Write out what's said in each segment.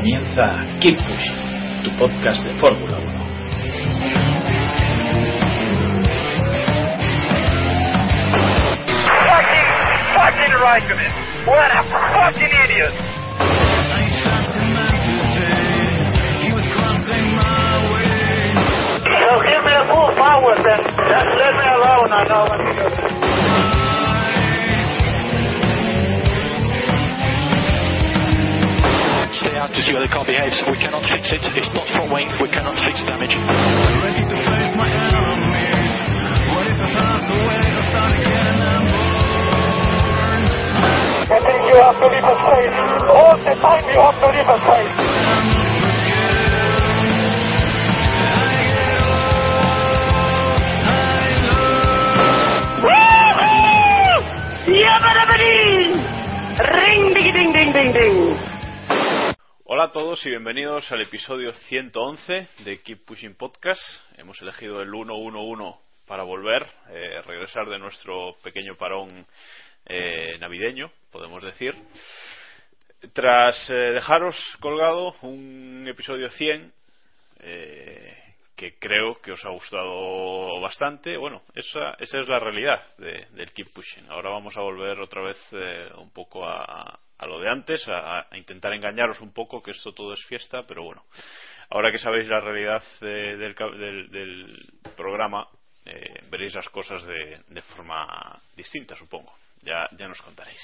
Comienza Keep Pushing, tu podcast de Fórmula 1. Fucking, fucking Raikkonen. What a fucking idiot. So give me a full power then. Just let me alone, I know what to do. Stay out to see how the car behaves. We cannot fix it. It's not front wing. We cannot fix the damage. I think you have to leave a space. All the time you have to leave a space. Ring ding ding ding ding ding. Hola a todos y bienvenidos al episodio 111 de Keep Pushing Podcast. Hemos elegido el 111 para volver, eh, regresar de nuestro pequeño parón eh, navideño, podemos decir. Tras eh, dejaros colgado un episodio 100, eh, que creo que os ha gustado bastante. Bueno, esa, esa es la realidad de- del Keep Pushing. Ahora vamos a volver otra vez eh, un poco a, a lo de antes, a, intentar engañaros un poco que esto todo es fiesta, pero bueno, ahora que sabéis la realidad eh, del, del- programa, eh, veréis las cosas de, de forma distinta, supongo. Ya, ya nos contaréis.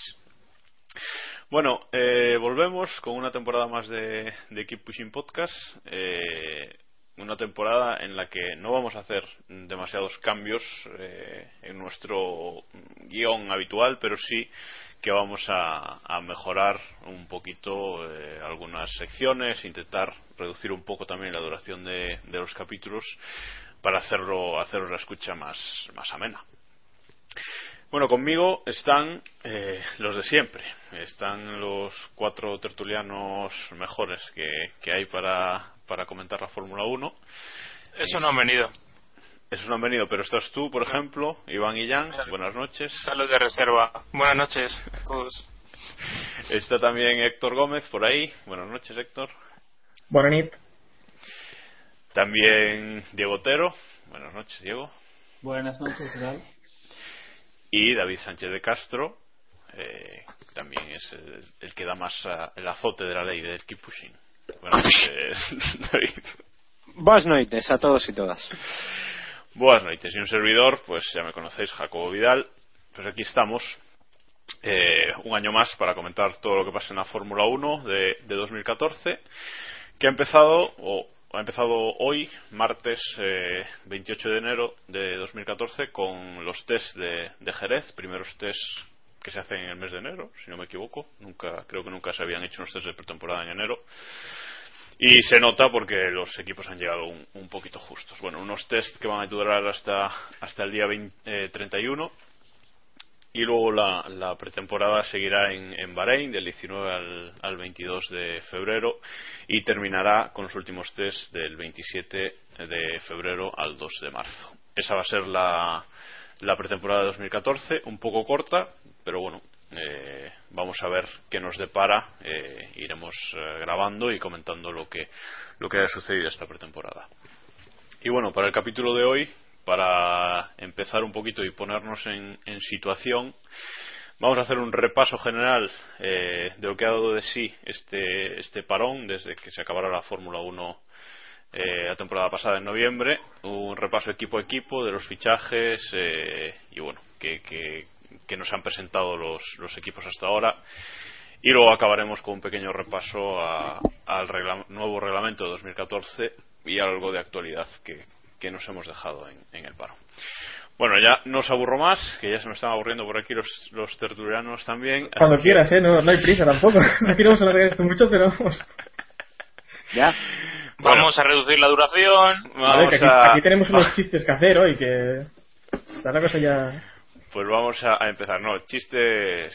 Bueno, eh, volvemos con una temporada más de, de Keep Pushing Podcast. eh, una temporada en la que no vamos a hacer demasiados cambios eh, en nuestro guion habitual, pero sí que vamos a, a mejorar un poquito eh, algunas secciones, intentar reducir un poco también la duración de, de los capítulos para hacerlo, hacerlo la escucha más, más amena. Bueno, conmigo están eh, los de siempre. Están los cuatro tertulianos mejores que, que hay para, para comentar la Fórmula 1. Eso no han venido. Esos no han venido, pero estás tú, por ejemplo, Iván y Jan. Buenas noches. Salud de reserva. Buenas noches a todos. Está también Héctor Gómez por ahí. Buenas noches, Héctor. Buenas nit. También Diego Otero. Buenas noches, Diego. Buenas noches, ¿qué tal? Y David Sánchez de Castro. eh, también es el, el que da más ah, el azote de la ley del keep pushing. Buenas noches, David. Buenas noites a todos y todas. Buenas noches. Y un servidor, pues ya me conocéis, Jacobo Vidal. Pues aquí estamos. eh, un año más para comentar todo lo que pasa en la Fórmula 1 de, de 2014, que ha empezado, o ha empezado hoy, martes eh, 28 de enero de 2014, con los test de, Jerez, primeros test que se hacen en el mes de enero, si no me equivoco. Nunca, creo que nunca se habían hecho unos test de pretemporada en enero. Y se nota porque los equipos han llegado un, un poquito justos. Bueno, unos test que van a durar hasta, hasta el día 20, eh, 31 y luego la, la pretemporada seguirá en, en Bahrein del 19 al, al 22 de febrero y terminará con los últimos test del 27 de febrero al 2 de marzo. Esa va a ser la, la pretemporada de 2014, un poco corta, pero bueno, eh, vamos a ver qué nos depara. eh, iremos eh, grabando y comentando lo que, lo que haya sucedido esta pretemporada. Y bueno, para el capítulo de hoy, para empezar un poquito y ponernos en, en situación, vamos a hacer un repaso general eh, de lo que ha dado de sí este, este parón desde que se acabara la Fórmula 1 eh, la temporada pasada en noviembre, un repaso equipo a equipo de los fichajes eh, y bueno, que, que, que nos han presentado los, los equipos hasta ahora. Y luego acabaremos con un pequeño repaso a- al regla- nuevo reglamento de 2014 y algo de actualidad que, que nos hemos dejado en, en el paro. Bueno, ya no os aburro más, que ya se me están aburriendo por aquí los, los tertulianos también. Cuando quieras, ¿eh? No, no hay prisa tampoco. No queremos alargar esto mucho, pero vamos. Ya. Vamos a reducir la duración. A ver, Vamos que aquí, a- aquí tenemos unos chistes que hacer hoy, que está la cosa ya... Pues vamos a, a empezar, no, chistes.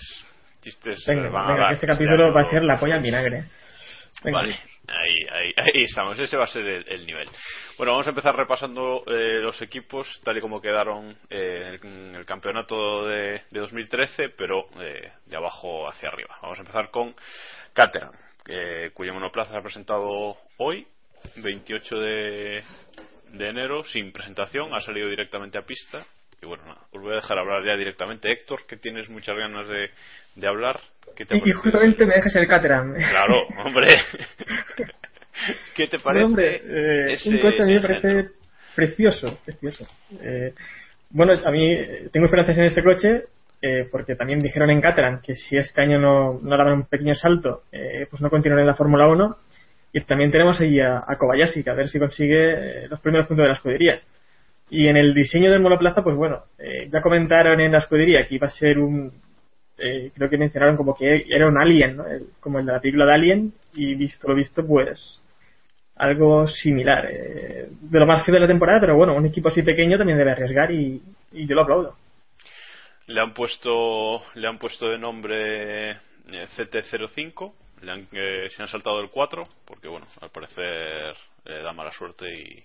Chistes. Venga, a dar este capítulo va a ser la polla en vinagre. Venga. Vale, ahí, ahí, ahí estamos, ese va a ser el, el nivel. Bueno, vamos a empezar repasando eh, los equipos tal y como quedaron eh, en el campeonato de, de 2013, pero eh, de abajo hacia arriba. Vamos a empezar con Caterham, cuyo monoplaza se ha presentado hoy, 28 de, de enero, sin presentación, ha salido directamente a pista. Y bueno, nada, os voy a dejar hablar ya directamente. Héctor, que tienes muchas ganas de, de hablar. ¿Qué te ha Y, y justamente me dejas el Caterham. Claro, hombre. ¿Qué te parece? hombre, eh, ese un coche a mí me parece precioso, precioso. Eh, bueno, a mí tengo esperanzas en este coche eh, porque también dijeron en Caterham que si este año no, no daban un pequeño salto, eh, pues no continuarán en la Fórmula 1. Y también tenemos ahí a, a Kobayashi, que a ver si consigue eh, los primeros puntos de la escudería. Y en el diseño del monoplaza, pues bueno, eh, ya comentaron en la escudería que iba a ser un. eh, creo que mencionaron como que era un alien, ¿no? Como el de la película de Alien, y visto lo visto, pues. Algo similar. eh, de lo más feo de la temporada, pero bueno, un equipo así pequeño también debe arriesgar y, y yo lo aplaudo. Le han puesto, le han puesto de nombre eh, CT05. Le han, eh, se han saltado el 4 porque bueno, al parecer eh, da mala suerte y,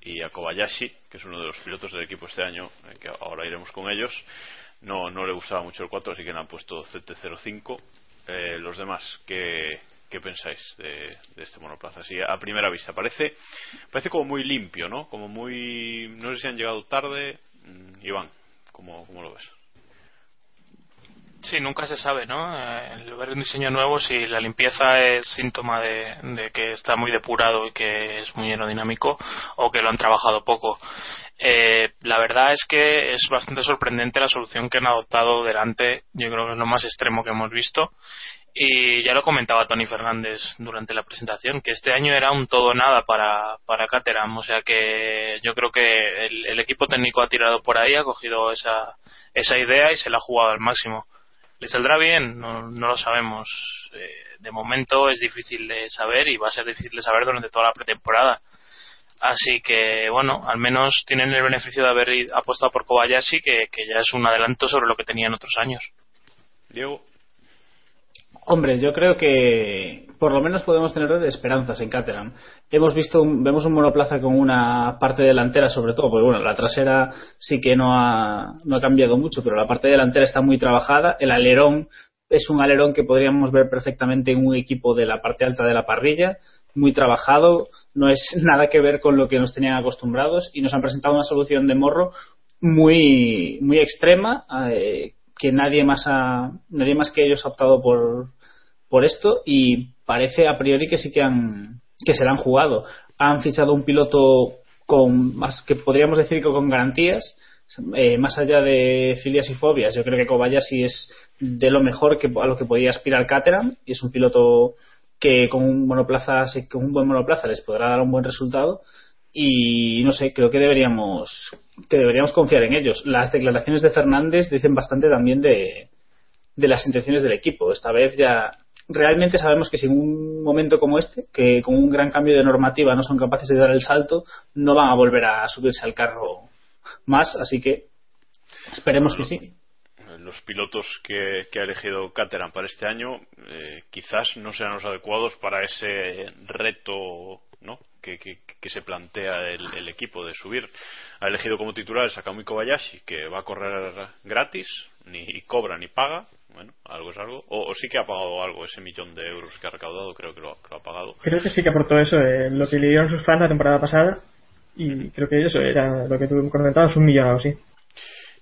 y a Kobayashi, que es uno de los pilotos del equipo este año, que ahora iremos con ellos, no, no le gustaba mucho el 4, así que le han puesto CT05. Eh, los demás, ¿qué, qué pensáis de, de este monoplaza? Así, a primera vista, parece, parece como muy limpio, ¿no? Como muy. No sé si han llegado tarde. Mm, Iván, ¿cómo, cómo lo ves? Sí, nunca se sabe, ¿no? Eh, El ver un diseño nuevo, si la limpieza es síntoma de, que está muy depurado y que es muy aerodinámico o que lo han trabajado poco. Eh, la verdad es que es bastante sorprendente la solución que han adoptado delante. Yo creo que es lo más extremo que hemos visto. Y ya lo comentaba Tony Fernández durante la presentación, que este año era un todo nada para, para Caterham. O sea que yo creo que el, el equipo técnico ha tirado por ahí, ha cogido esa, esa idea y se la ha jugado al máximo. ¿Le saldrá bien? No, no lo sabemos. Eh, de momento es difícil de saber y va a ser difícil de saber durante toda la pretemporada. Así que, bueno, al menos tienen el beneficio de haber apostado por Kobayashi, que, que ya es un adelanto sobre lo que tenían otros años. Diego. Hombre, yo creo que por lo menos podemos tener esperanzas en Caterham. Hemos visto, un- vemos un monoplaza con una parte delantera, sobre todo, porque bueno, la trasera sí que no ha, no ha cambiado mucho, pero la parte delantera está muy trabajada. El alerón es un alerón que podríamos ver perfectamente en un equipo de la parte alta de la parrilla, muy trabajado, no es nada que ver con lo que nos tenían acostumbrados y nos han presentado una solución de morro muy, muy extrema, eh, que nadie más ha, nadie más que ellos ha optado por, por esto y parece a priori que sí que han que se la han jugado han fichado un piloto con más que podríamos decir que con garantías eh, más allá de filias y fobias yo creo que Kobayashi es de lo mejor que a lo que podía aspirar Caterham y es un piloto que con un monoplaza con un buen monoplaza les podrá dar un buen resultado y no sé, creo que deberíamos que deberíamos confiar en ellos. Las declaraciones de Fernández dicen bastante también de, de las intenciones del equipo. Esta vez ya realmente sabemos que si en un momento como este, que con un gran cambio de normativa no son capaces de dar el salto, no van a volver a subirse al carro más, así que esperemos que sí. Los pilotos que, que ha elegido Caterham para este año eh, quizás no sean los adecuados para ese reto ¿no? que, que, que se plantea el, el equipo de subir. Ha elegido como titular el Sakamui Kobayashi, que va a correr gratis, ni cobra ni paga. Bueno, algo es algo. O, o sí que ha pagado algo, ese millón de euros que ha recaudado, creo que lo, que lo ha pagado. Creo que sí que aportó eso, eh, lo que le dieron sus fans la temporada pasada. Y creo que eso era lo que tú comentabas, un millón o así.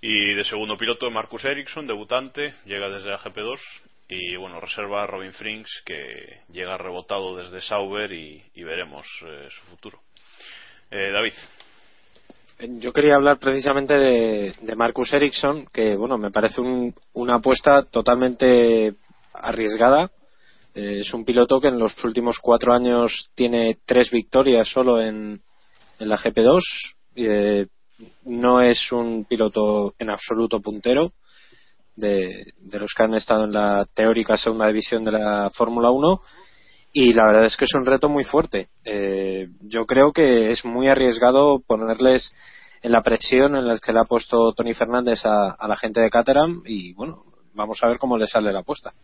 Y de segundo piloto, Marcus Ericsson, debutante, llega desde la GP2. Y bueno, reserva a Robin Frings, que llega rebotado desde Sauber y, y veremos eh, su futuro. Eh, David. Yo quería hablar precisamente de, de Marcus Ericsson, que bueno, me parece un- una apuesta totalmente arriesgada. Eh, es un piloto que en los últimos cuatro años tiene tres victorias solo en, la GP2. Eh, no es un piloto en absoluto puntero de, de los que han estado en la teórica segunda división de la Fórmula 1 y la verdad es que es un reto muy fuerte. Eh, yo creo que es muy arriesgado ponerles en la presión en la que le ha puesto Tony Fernández a, a la gente de Caterham y bueno, vamos a ver cómo le sale la apuesta.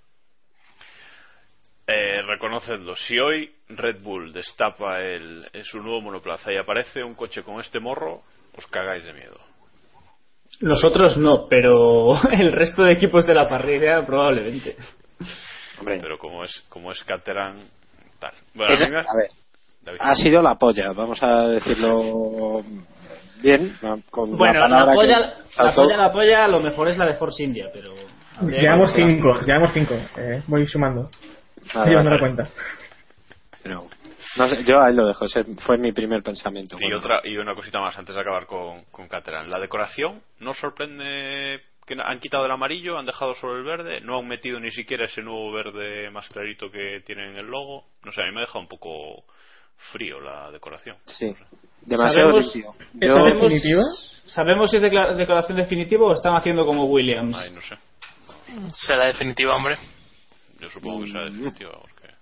Eh, reconocedlo, si hoy Red Bull destapa el, su nuevo monoplaza y aparece un coche con este morro, os cagáis de miedo. Nosotros no, pero el resto de equipos de la parrilla probablemente. Hombre. Pero como es como es Caterham, tal. Bueno, Esa- a ver, David. ha sido la polla, vamos a decirlo bien. Con Bueno, la, la, palabra polla, que la polla, la polla, a lo mejor es la de Force India, pero. Llevamos cinco, llevamos cinco. Eh, voy sumando. Llevando la vale. cuenta. Pero, no sé, yo ahí lo dejo, ese fue mi primer pensamiento. Y Bueno, otra y una cosita más antes de acabar con, con Caterham. La decoración no sorprende que han quitado el amarillo, han dejado solo el verde, no han metido ni siquiera ese nuevo verde más clarito que tienen en el logo. No sé, a mí me ha dejado un poco frío la decoración. Sí, demasiado ¿Sabemos, limpio. ¿Es Yo- la definitiva? ¿Sabemos si es declaración definitiva o están haciendo como Williams? Ay, no sé. Será definitiva, hombre. Yo supongo que sea Mm. definitiva. Porque...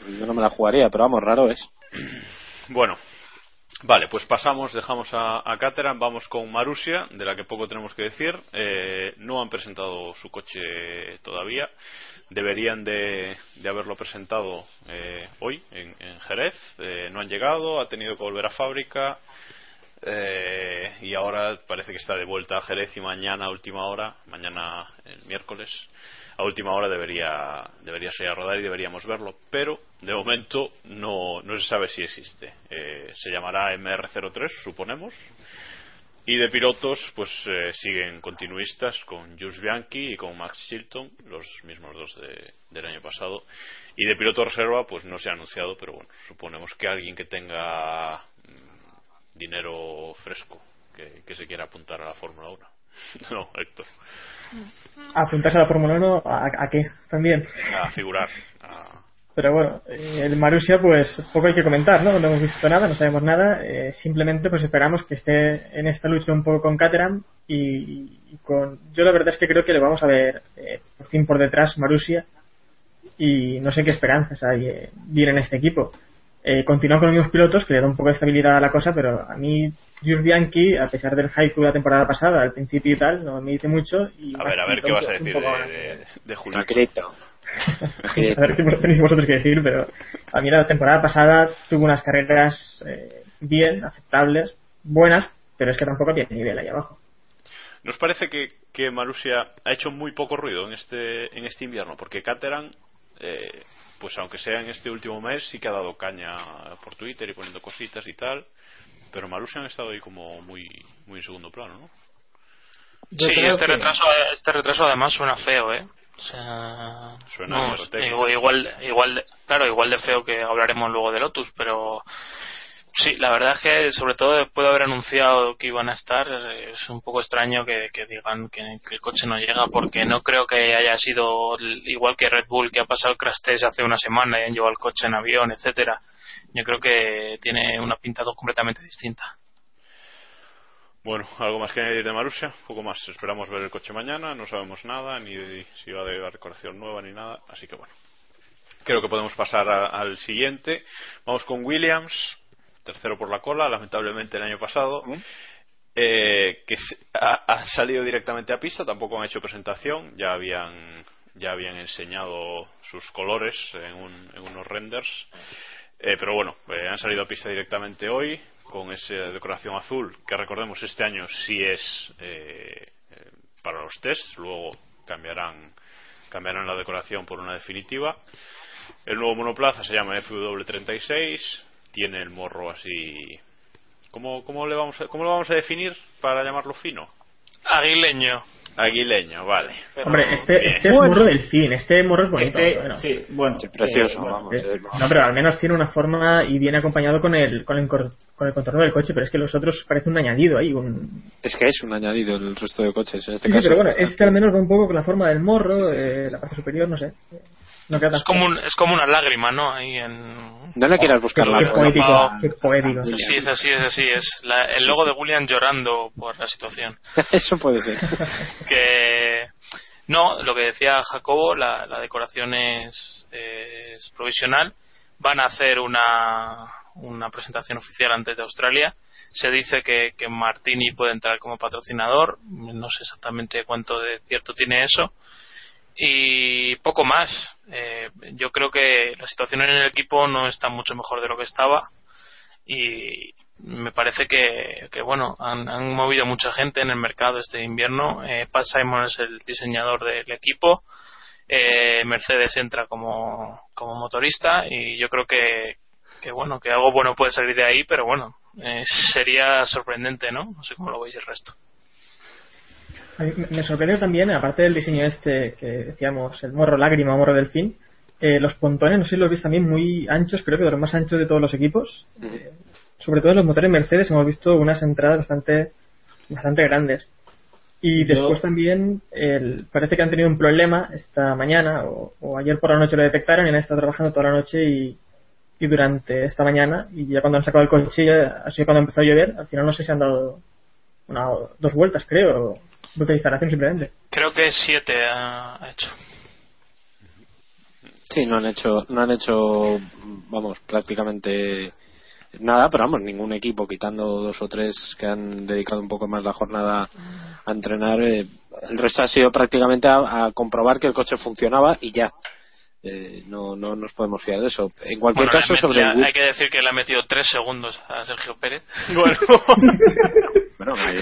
Pues yo no me la jugaría, pero vamos, raro es. Bueno, vale, pues pasamos, dejamos a, a Caterham, vamos con Marusia, de la que poco tenemos que decir. Eh, no han presentado su coche todavía. Deberían de, de haberlo presentado eh, hoy en, Jerez. Eh, no han llegado, ha tenido que volver a fábrica. eh, y ahora parece que está de vuelta a Jerez y mañana última hora, mañana el miércoles, a última hora debería debería salir a rodar y deberíamos verlo, pero de momento no, no se sabe si existe. Eh, se llamará MR03, suponemos. Y de pilotos, pues eh, siguen continuistas con Jules Bianchi y con Max Chilton, los mismos dos de- del año pasado. Y de piloto reserva, pues no se ha anunciado, pero bueno, suponemos que alguien que tenga mm, dinero fresco, que, que se quiera apuntar a la Fórmula 1. no, Héctor, Apuntarse a la Fórmula 1, ¿a, a qué? También. a figurar. a- Pero bueno, eh, el Marussia, pues poco hay que comentar, ¿no? No hemos visto nada, no sabemos nada. eh, simplemente, pues esperamos que esté en esta lucha un poco con Caterham y, y con. Yo la verdad es que creo que le vamos a ver eh, por fin por detrás Marussia y no sé qué esperanzas hay eh, bien en este equipo. Eh, continúa con los mismos pilotos, que le da un poco de estabilidad a la cosa, pero a mí, Jules Bianchi, a pesar del hype de la temporada pasada, al principio y tal, no me dice mucho. Y A ver, a ver qué vas a decir de, de, de Julio. A ver qué tenéis vosotros que decir, pero a mí la temporada pasada tuvo unas carreras eh, bien, aceptables, buenas, pero es que tampoco tiene nivel ahí abajo. ¿Nos parece que, que Marussia ha hecho muy poco ruido en este, en este invierno? Porque Caterham, eh, pues aunque sea en este último mes, sí que ha dado caña por Twitter y poniendo cositas y tal. Pero Marussia han estado ahí como muy, muy en segundo plano, ¿no? Yo sí, este que- retraso, este retraso además suena feo, ¿eh? O sea, Suena no, igual, igual, claro, igual de feo que hablaremos luego de Lotus, pero sí, la verdad es que sobre todo después de haber anunciado que iban a estar, es un poco extraño que, digan que, el coche no llega, porque no creo que haya sido igual que Red Bull, que ha pasado el crash test hace una semana y han llevado el coche en avión, etcétera. Yo creo que tiene una pinta completamente distinta. Bueno, algo más que añadir de Marussia, poco más. Esperamos ver el coche mañana, no sabemos nada, ni de- si va de la decoración nueva ni nada, así que bueno. Creo que podemos pasar a- al siguiente. Vamos con Williams, tercero por la cola, lamentablemente el año pasado. eh, que se- ha, salido directamente a pista, tampoco han hecho presentación, ya habían ya habían enseñado sus colores en, un- en unos renders, Eh, pero bueno, eh, han salido a pista directamente hoy con esa decoración azul que recordemos este año sí es eh, eh, para los tests, luego cambiarán cambiarán la decoración por una definitiva. El nuevo monoplaza se llama FW36, tiene el morro así ¿Cómo, cómo, le vamos a, ¿Cómo lo vamos a definir para llamarlo fino? Aguileño. Aguileño, vale. Hombre, este, Bien. este es morro del fin, este morro es bonito. Este, bueno. sí, bueno. precioso, eh, bueno, vamos. Eh, eh, No, pero al menos tiene una forma y viene acompañado con el, con el, con el contorno del coche, pero es que los otros parece un añadido ahí. Un... Es que es un añadido el resto de coches. En este Sí, sí, caso, pero bueno, este al menos va un poco con la forma del morro, eh, la parte superior, no sé. No queda tan Es como, un- es como una lágrima, ¿no? Ahí en... No le quieras buscar Qué, la qué poético, qué poético. Sí, es así, es así. Es la- el logo de William llorando por la situación. Eso puede ser. que no lo que decía Jacobo la, la decoración es, es provisional van a hacer una una presentación oficial antes de Australia se dice que, que Martini puede entrar como patrocinador no sé exactamente cuánto de cierto tiene eso y poco más. Eh, yo creo que la situación en el equipo no está mucho mejor de lo que estaba y me parece que, que, bueno han, han movido mucha gente en el mercado este invierno. Eh, Pat Simon es el diseñador del equipo. Eh, Mercedes entra como, como motorista y yo creo que, que bueno que algo bueno puede salir de ahí pero bueno eh, sería sorprendente no no sé cómo lo veis el resto A mí me- sorprendió también, aparte del diseño este que decíamos, el morro lágrima, morro delfín, eh, los pontones, no sé si los veis también muy anchos, creo que de los más anchos de todos los equipos. Eh, sobre todo en los motores Mercedes hemos visto unas entradas bastante, bastante grandes. Y Yo- después también el- parece que han tenido un problema esta mañana o, o ayer por la noche lo detectaron y han estado trabajando toda la noche y, y durante esta mañana y ya cuando han sacado el coche sido cuando empezó a llover al final no sé si han dado una, dos vueltas creo de instalación simplemente creo que siete ha hecho Sí, no han hecho, no han hecho, vamos, prácticamente nada, pero vamos, ningún equipo, quitando dos o tres que han dedicado un poco más la jornada a entrenar, eh, el resto ha sido prácticamente a, a comprobar que el coche funcionaba y ya. Eh, no, no nos podemos fiar de eso. En cualquier Bueno, caso, sobre el hay que decir que le ha metido tres segundos a Sergio Pérez Bueno, Bueno, ahí,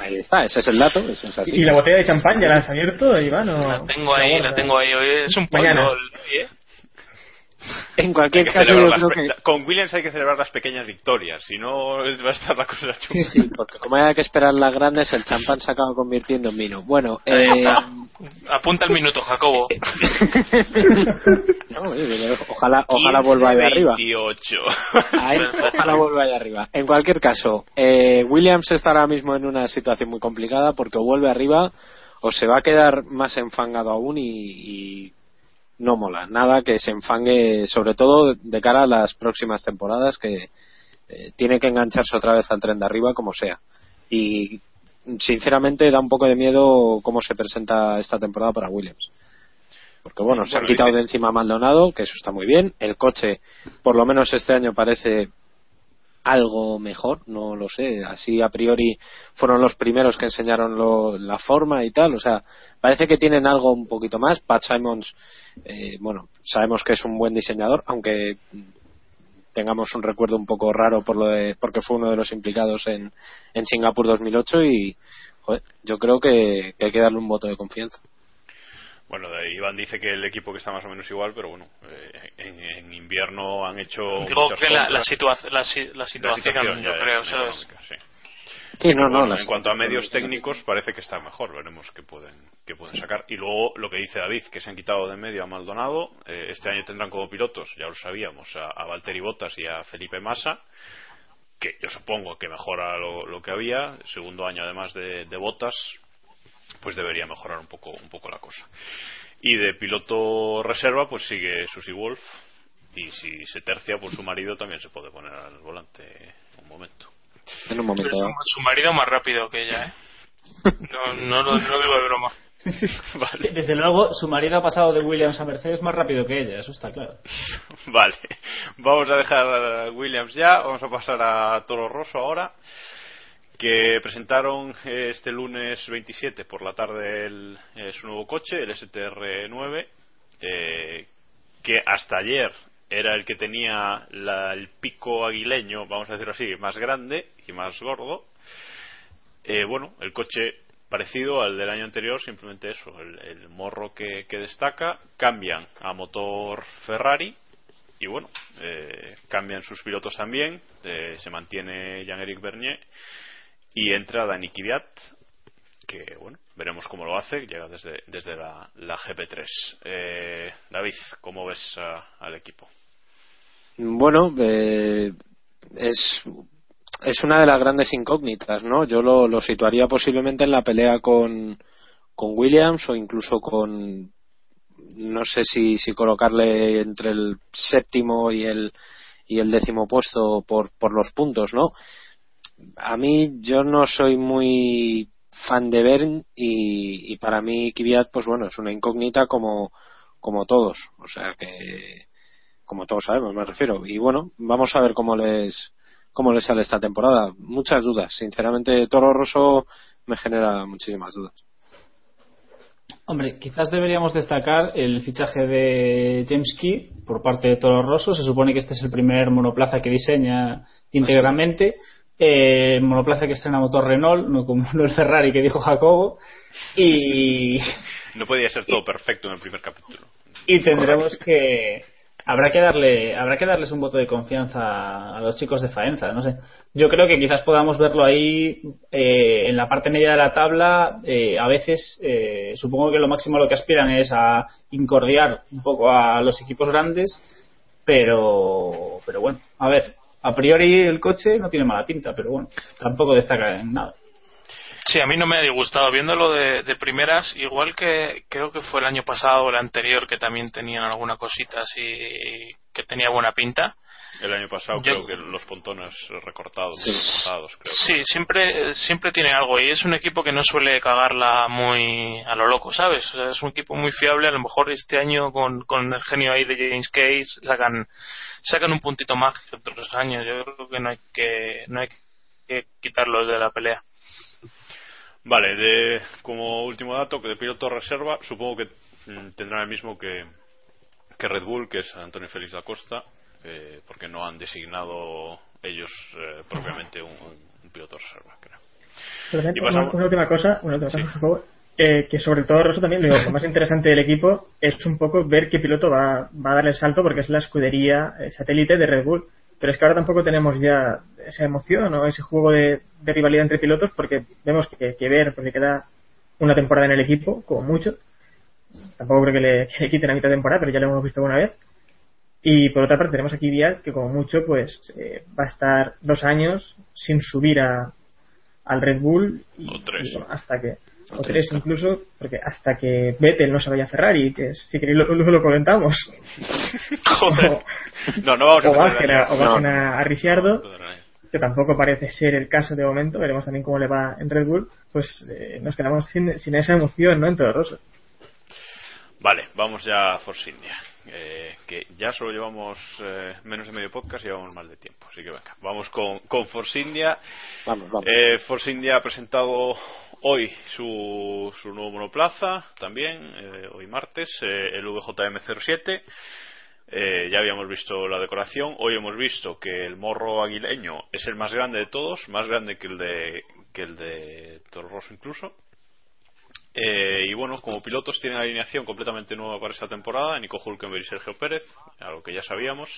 ahí está, ese es el dato, eso es así. y la botella de champán ya la has abierto Iván o la tengo ahí la tengo ahí hoy es un pollo ¿eh? En cualquier caso, yo creo que con Williams hay que celebrar las pequeñas victorias, si no va a estar la cosa chunga. sí, porque como hay que esperar las grandes, el champán se acaba convirtiendo en vino. Bueno, eh, apunta el minuto Jacobo no, ojalá, ojalá vuelva ahí arriba. 28. Ahí, ojalá vuelva ahí arriba. En cualquier caso, eh, Williams está ahora mismo en una situación muy complicada porque o vuelve arriba o se va a quedar más enfangado aún y, y no mola. Nada que se enfangue, sobre todo de cara a las próximas temporadas, que eh, tiene que engancharse otra vez al tren de arriba como sea. Y sinceramente da un poco de miedo cómo se presenta esta temporada para Williams. Porque bueno, se han Bueno, quitado dice- de encima a Maldonado, que eso está muy bien. El coche, por lo menos este año, parece algo mejor, no lo sé. Así a priori fueron los primeros que enseñaron lo- la forma y tal. O sea, parece que tienen algo un poquito más. Pat Simons, eh, bueno, sabemos que es un buen diseñador, aunque tengamos un recuerdo un poco raro por lo de, porque fue uno de los implicados en, en Singapur 2008 y yo creo que, que hay que darle un voto de confianza. Bueno, de ahí Iván dice que el equipo que está más o menos igual, pero bueno, eh, en, en invierno han hecho. digo que la, la, compras. situa- la, si- la La situación, yo creo ya, eso es- económica, sí. Sí, no, no, Bueno, las- en cuanto a medios técnicos parece que está mejor veremos qué pueden qué pueden sacar y luego lo que dice David que se han quitado de medio a Maldonado eh, este año tendrán como pilotos ya lo sabíamos a, a Valtteri Bottas y a Felipe Massa que yo supongo que mejora lo, lo que había segundo año además de, de Bottas pues debería mejorar un poco un poco la cosa. Y de piloto reserva pues sigue Susie Wolf. Y si se tercia por su marido también se puede poner al volante un momento. En un momento Pero su, marido más rápido que ella, ¿eh? No, no, lo, no digo de broma. Desde luego, su marido ha pasado de Williams a Mercedes más rápido que ella, eso está claro. Vale, vamos a dejar a Williams ya, vamos a pasar a Toro Rosso ahora, que presentaron eh, este lunes 27 por la tarde el- eh, su nuevo coche, el STR9, eh, que hasta ayer era el que tenía la- el pico aguileño, vamos a decirlo así, más grande y más gordo. Eh, bueno, el coche parecido al del año anterior, simplemente eso, el, el morro que, destaca, cambian a motor Ferrari y bueno, eh, cambian sus pilotos también, se mantiene Jean-Éric Bernier y entra Dani Kvyat que bueno, veremos cómo lo hace, llega desde, desde la, la GP3. Eh, David, ¿cómo ves al equipo? Bueno, eh, es, es una de las grandes incógnitas, ¿no? Yo lo, lo situaría posiblemente en la pelea con, con Williams o incluso con, no sé si, si colocarle entre el séptimo y el, y el décimo puesto por, por los puntos, ¿no? A mí yo no soy muy fan de Bern y, para mí Kvyat, pues bueno, es una incógnita como, como todos. O sea que, como todos sabemos, me refiero. Y bueno, vamos a ver cómo les, cómo les sale esta temporada. Muchas dudas. Sinceramente, Toro Rosso me genera muchísimas dudas. Hombre, quizás deberíamos destacar el fichaje de James Key por parte de Toro Rosso. Se supone que este es el primer monoplaza que diseña íntegramente. Eh, monoplaza que estrena motor Renault, no como no el Ferrari que dijo Jacobo. Y, No podía ser todo perfecto en el primer capítulo. y tendremos que habrá que darle habrá que darles un voto de confianza a los chicos de Faenza no sé yo creo que quizás podamos verlo ahí eh, en la parte media de la tabla eh, a veces eh, supongo que lo máximo a lo que aspiran es a incordiar un poco a los equipos grandes pero pero bueno a ver a priori el coche no tiene mala pinta pero bueno tampoco destaca en nada Sí, a mí no me ha disgustado viéndolo de, de primeras, igual que creo que fue el año pasado o el anterior que también tenían alguna cosita así que tenía buena pinta. El año pasado Yo- creo que los pontones recortados, desmontados, creo. Sí, siempre siempre tiene algo y es un equipo que no suele cagarla muy a lo loco, ¿sabes? O sea, es un equipo muy fiable, a lo mejor este año con, con el genio ahí de James Case sacan sacan un puntito más que otros años. Yo creo que no hay que no hay que quitarlos de la pelea. Vale, de, como último dato, que de piloto reserva, supongo que mm, tendrán el mismo que, que Red Bull, que es Antonio Félix da Costa, eh, porque no han designado ellos eh, propiamente un, un piloto reserva, creo. Pero Y una, pasamos- una última cosa, una última cosa, Jacobo, eh, que sobre todo Rosso también lo, lo más interesante del equipo es un poco ver qué piloto va, va a dar el salto porque es la escudería eh, satélite de Red Bull. Pero es que ahora tampoco tenemos ya esa emoción o ese juego de, de rivalidad entre pilotos porque vemos que, que ver, porque queda una temporada en el equipo, como mucho. Tampoco creo que le, que le quiten a mitad de temporada, pero ya lo hemos visto una vez. Y por otra parte tenemos aquí Vial, que como mucho pues eh, va a estar dos años sin subir a, al Red Bull y, O tres. y, bueno, hasta que O tres, incluso porque hasta que Vettel no se vaya a Ferrari que es- si queréis lo, lo- lo comentamos Joder. No, no vamos a o a- No. a, a Ricciardo que tampoco parece ser el caso de momento veremos también cómo le va en Red Bull pues eh, nos quedamos sin, sin esa emoción ¿no? en todo Rosso Vale, vamos ya a Force India. eh, que ya solo llevamos eh, menos de medio podcast y llevamos más de tiempo. Así que venga, vamos con, con Force India. Vamos, vamos. Eh, Force India ha presentado hoy su, su nuevo monoplaza, también, eh, hoy martes, eh, el VJM07. Eh, ya habíamos visto la decoración. Hoy hemos visto que el morro aguileño es el más grande de todos, más grande que el de, que el de Toro incluso. Eh, y bueno, como pilotos tienen alineación completamente nueva para esta temporada, Nico Hulkenberg y Sergio Pérez, algo que ya sabíamos.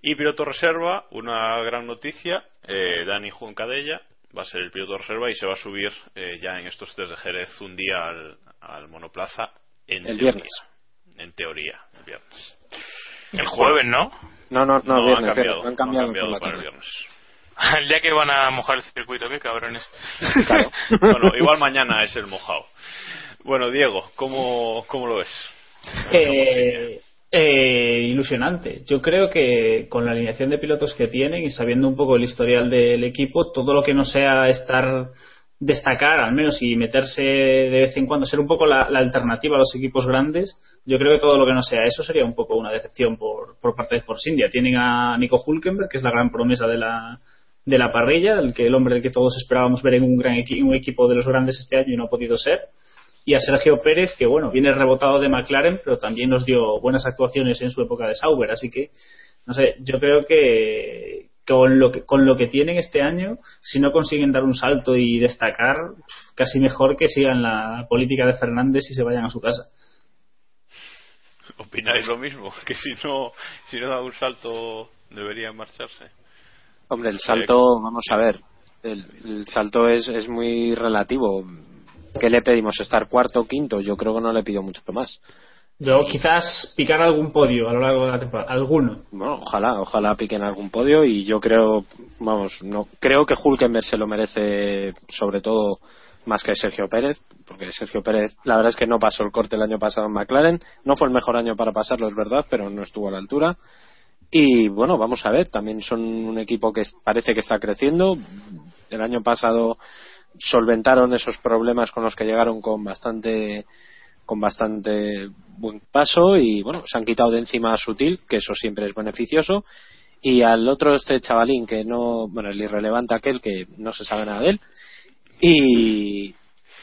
Y piloto reserva, una gran noticia, eh, Dani Juan Cadella va a ser el piloto reserva y se va a subir eh, ya en estos test de Jerez un día al, al monoplaza en El teoría. viernes. En teoría, el viernes. El jueves, ¿no? No, no, no, No, viernes, han cambiado, han cambiado, han cambiado para el viernes. El día que van a mojar el circuito, qué cabrones. Claro. Bueno, igual mañana es el mojado. Bueno, Diego, ¿cómo, cómo lo ves? Eh, eh, ilusionante. Yo creo que con la alineación de pilotos que tienen y sabiendo un poco el historial del equipo, todo lo que no sea estar destacar al menos y meterse de vez en cuando, ser un poco la, alternativa a los equipos grandes, yo creo que todo lo que no sea eso sería un poco una decepción por, por parte de Force India. Tienen a Nico Hulkenberg, que es la gran promesa de la, de la parrilla, el que el hombre que todos esperábamos ver en un gran equi- un equipo de los grandes este año y no ha podido ser y a Sergio Pérez, que bueno, viene rebotado de McLaren, pero también nos dio buenas actuaciones en su época de Sauber, así que, no sé, yo creo que con lo que, con lo que tienen este año, si no consiguen dar un salto y destacar, casi mejor que sigan la política de Fernández y se vayan a su casa. ¿Opináis lo mismo? Que si no, si no da un salto deberían marcharse. Hombre, el salto, vamos a ver, el, el salto es, es muy relativo. ¿Qué le pedimos? ¿Estar cuarto o quinto? Yo creo que no le pido mucho más. Yo quizás picar algún podio a lo largo de la temporada, alguno. Bueno, ojalá, ojalá piquen algún podio y yo creo, vamos, no creo que Hulkenberg se lo merece sobre todo más que Sergio Pérez, porque Sergio Pérez, la verdad es que no pasó el corte el año pasado en McLaren, no fue el mejor año para pasarlo, es verdad, pero no estuvo a la altura. Y bueno, vamos a ver, también son un equipo que parece que está creciendo. El año pasado solventaron esos problemas con los que llegaron con bastante con bastante buen paso y bueno, se han quitado de encima a Sutil, que eso siempre es beneficioso. Y al otro, este chavalín que no, bueno, el irrelevante aquel que no se sabe nada de él. Y,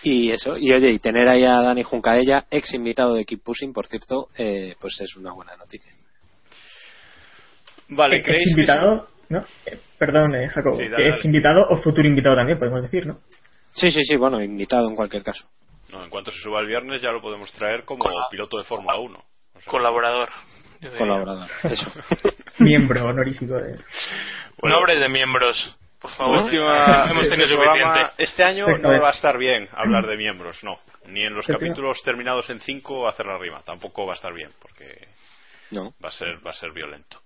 y eso, y oye, y tener ahí a Dani Juncaella, ex invitado de Keep Pushing, por cierto, eh, pues es una buena noticia. Vale, Ex ¿creéis que invitado, ¿no? Eh, perdón, eh, Jacobo, Sí, dale, que dale. ex invitado o futuro invitado también, podemos decir, ¿no? Sí, sí, sí, bueno, invitado en cualquier caso. No, en cuanto se suba el viernes ya lo podemos traer como piloto de Fórmula 1. O sea, Colaborador. Colaborador, eso. Miembro honorífico de. Bueno. Nombres de miembros, por favor. Última- Hemos tenido este programa- este año no vez. va a estar bien hablar de miembros, no. Ni en los Séptima. capítulos terminados en 5 hacer la rima. Tampoco va a estar bien, porque No. va a ser va a ser violento.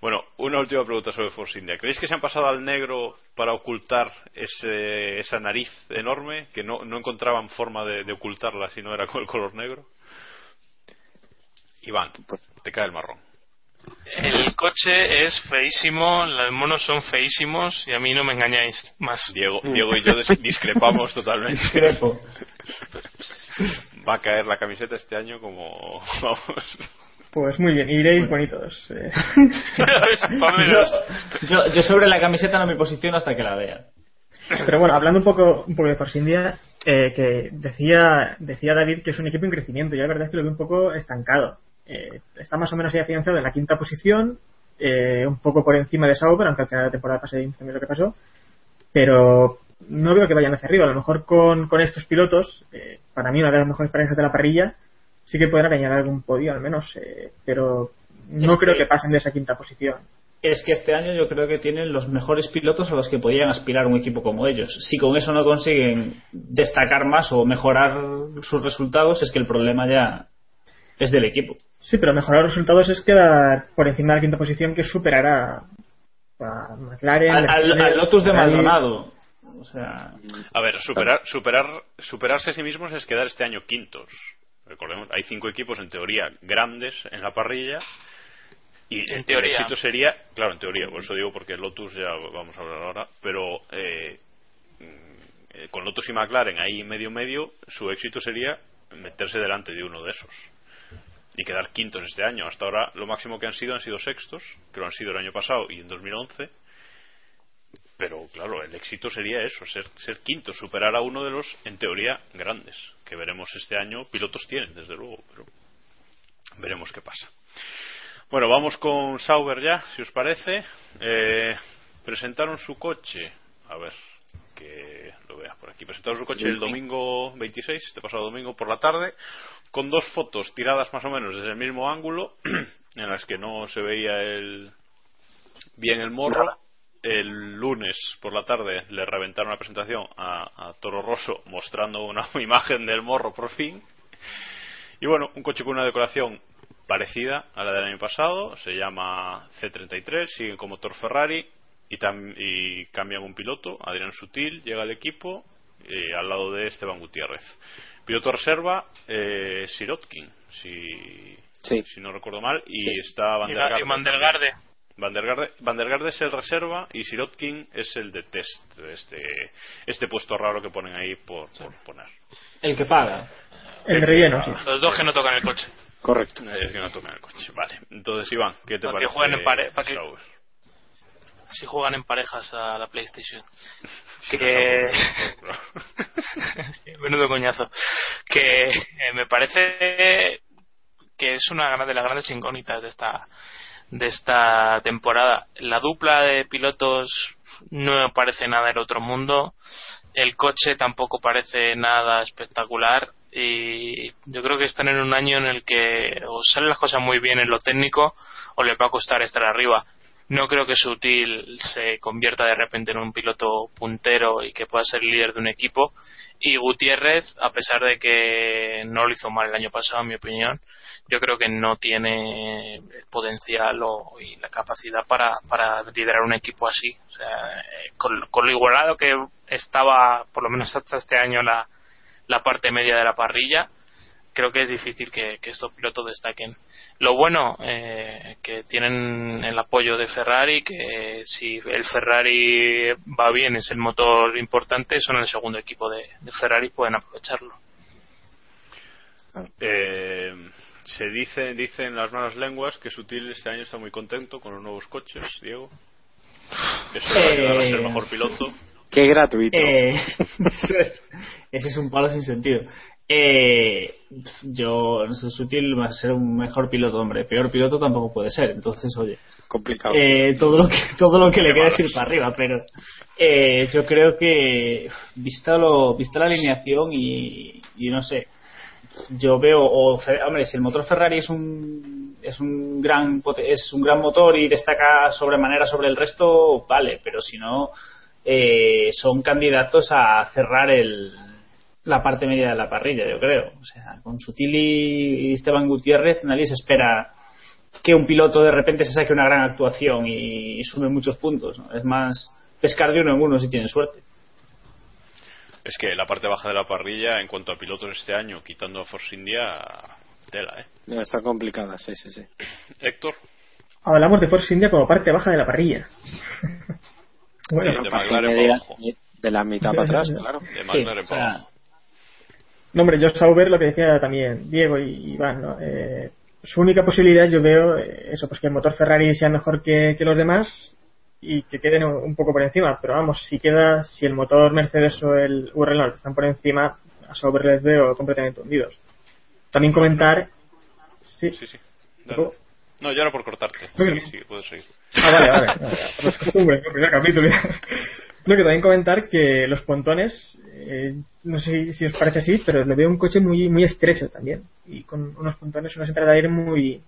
Bueno, una última pregunta sobre Force India. ¿Creéis que se han pasado al negro para ocultar ese, esa nariz enorme que no, no encontraban forma de, de ocultarla si no era con el color negro? Iván, te cae el marrón. El coche es feísimo, los monos son feísimos y a mí no me engañáis más. Diego, Diego y yo discrepamos totalmente. Discrepo. Va a caer la camiseta este año como vamos. Pues muy bien, iréis bonitos. eh. Yo, yo, yo sobre la camiseta no me posiciono hasta que la vea. Pero bueno, hablando un poco, un poco de Force India, eh, que decía, decía David que es un equipo en crecimiento. Yo la verdad es que lo veo un poco estancado. Eh, está más o menos ahí afianzado en la quinta posición, eh, un poco por encima de Sauber, aunque al final de la temporada pasé lo que pasó. Pero no veo que vayan hacia arriba. A lo mejor con, con estos pilotos, eh, para mí una de las mejores parejas de la parrilla, sí que podrán añadir algún podio al menos, eh, pero no Es creo que- que pasen de esa quinta posición. Es que este año yo creo que tienen los mejores pilotos a los que podrían aspirar un equipo como ellos. Si con eso no consiguen destacar más o mejorar sus resultados, es que el problema ya es del equipo. Sí, pero mejorar los resultados es quedar por encima de la quinta posición que superará a McLaren. Al, al- Lotus de. Maldonado. O sea, A ver, superar, superar, superarse a sí mismos es quedar este año quintos. Recordemos, hay cinco equipos en teoría grandes en la parrilla. Y En el teoría. éxito sería, claro, en teoría, por eso digo porque Lotus ya vamos a hablar ahora, pero eh, con Lotus y McLaren ahí medio medio, su éxito sería meterse delante de uno de esos y quedar quintos este año. Hasta ahora lo máximo que han sido han sido sextos, que lo han sido el año pasado y en 2011. Pero claro, el éxito sería eso, ser, ser quinto, superar a uno de los, en teoría, grandes, que veremos este año. Pilotos tienen, desde luego, pero veremos qué pasa. Bueno, vamos con Sauber ya, si os parece. Eh, presentaron su coche. A ver, que lo vea por aquí. Presentaron su coche el domingo 26, este pasado domingo por la tarde, con dos fotos tiradas más o menos desde el mismo ángulo, en las que no se veía el bien el morro. El lunes por la tarde le reventaron la presentación a, a Toro Rosso mostrando una imagen del morro por fin. Y bueno, un coche con una decoración parecida a la del año pasado, se llama C33, siguen con motor Ferrari y, y cambian un piloto, Adrián Sutil llega al equipo eh, al lado de Esteban Gutiérrez. Piloto reserva, eh, Sirotkin, si, Sí. si no recuerdo mal, y Sí. está Van der Ga- Garde y Van der también. Garde. Van der Garde, Van der Garde es el reserva y Sirotkin es el de test, este, este puesto raro que ponen ahí por, por poner. el que paga. El relleno, sí. Los dos que no tocan el coche. Correcto. Es que no tomen el coche. Vale. Entonces, Iván, ¿qué te Para que parece? jueguen en pare- para que-? Si juegan en parejas a la PlayStation. Que. Menudo coñazo. Que eh, me parece que es una de las grandes incógnitas de esta de esta temporada. La dupla de pilotos no parece nada del otro mundo. El coche tampoco parece nada espectacular. Y yo creo que están en un año en el que o salen las cosas muy bien en lo técnico o les va a costar estar arriba. no creo que Sutil se convierta de repente en un piloto puntero y que pueda ser líder de un equipo. Y Gutiérrez, a pesar de que no lo hizo mal el año pasado, en mi opinión, yo creo que no tiene el potencial o, y la capacidad para, para liderar un equipo así. O sea, eh, con, con, lo igualado que estaba, por lo menos hasta este año, la, la parte media de la parrilla, creo que es difícil que, que estos pilotos destaquen. Lo bueno, eh, que tienen el apoyo de Ferrari, que si el Ferrari va bien, es el motor importante, son el segundo equipo de, de Ferrari, pueden aprovecharlo. Eh, se dice, dicen las malas lenguas que Sutil este año está muy contento con los nuevos coches, Diego. Eso Eh, va a ser el mejor piloto. Qué gratuito. Eh, ese es un palo sin sentido. Eh, yo, no sé, Sutil va a ser un mejor piloto, hombre. Peor piloto tampoco puede ser. Entonces, oye, Complicado. eh, todo lo que todo lo que le queda es ir para arriba. Pero eh, yo creo que, vista, lo, vista la alineación y, y no sé, yo veo, o, hombre, si el motor Ferrari es un es un gran es un gran motor y destaca sobremanera sobre el resto, vale, pero si no eh, son candidatos a cerrar el la parte media de la parrilla, yo creo. O sea, con Sutil y Esteban Gutiérrez nadie se espera que un piloto de repente se saque una gran actuación y, y sume muchos puntos. ¿no? Es más pescar de uno en uno si tienen suerte. Es que la parte baja de la parrilla, en cuanto a pilotos este año, quitando a Force India, tela, ¿eh? No, está complicada, sí, sí, sí. Héctor, Hablamos de Force India como parte baja de la parrilla. bueno, de Para. De la mitad para atrás, claro. De McLaren o para sea, abajo. No, hombre, yo Sauber lo que decía también Diego y Iván, ¿no? Eh, su única posibilidad yo veo eh, eso, pues que el motor Ferrari sea mejor que, que los demás y que queden un poco por encima. Pero vamos, si queda, si el motor Mercedes o el o Renault están por encima, a Sauber les veo completamente hundidos. También comentar, sí, Sí, sí. Dale. No, yo era por cortarte. Sí, sí, puedes seguir. Ah, vale, vale. vale. Pues costumbre, ¿no? primer capítulo. No, que también comentar que los pontones, eh, no sé si, os parece así, pero le veo un coche muy muy estrecho también. Y con unos pontones, unas entradas de aire muy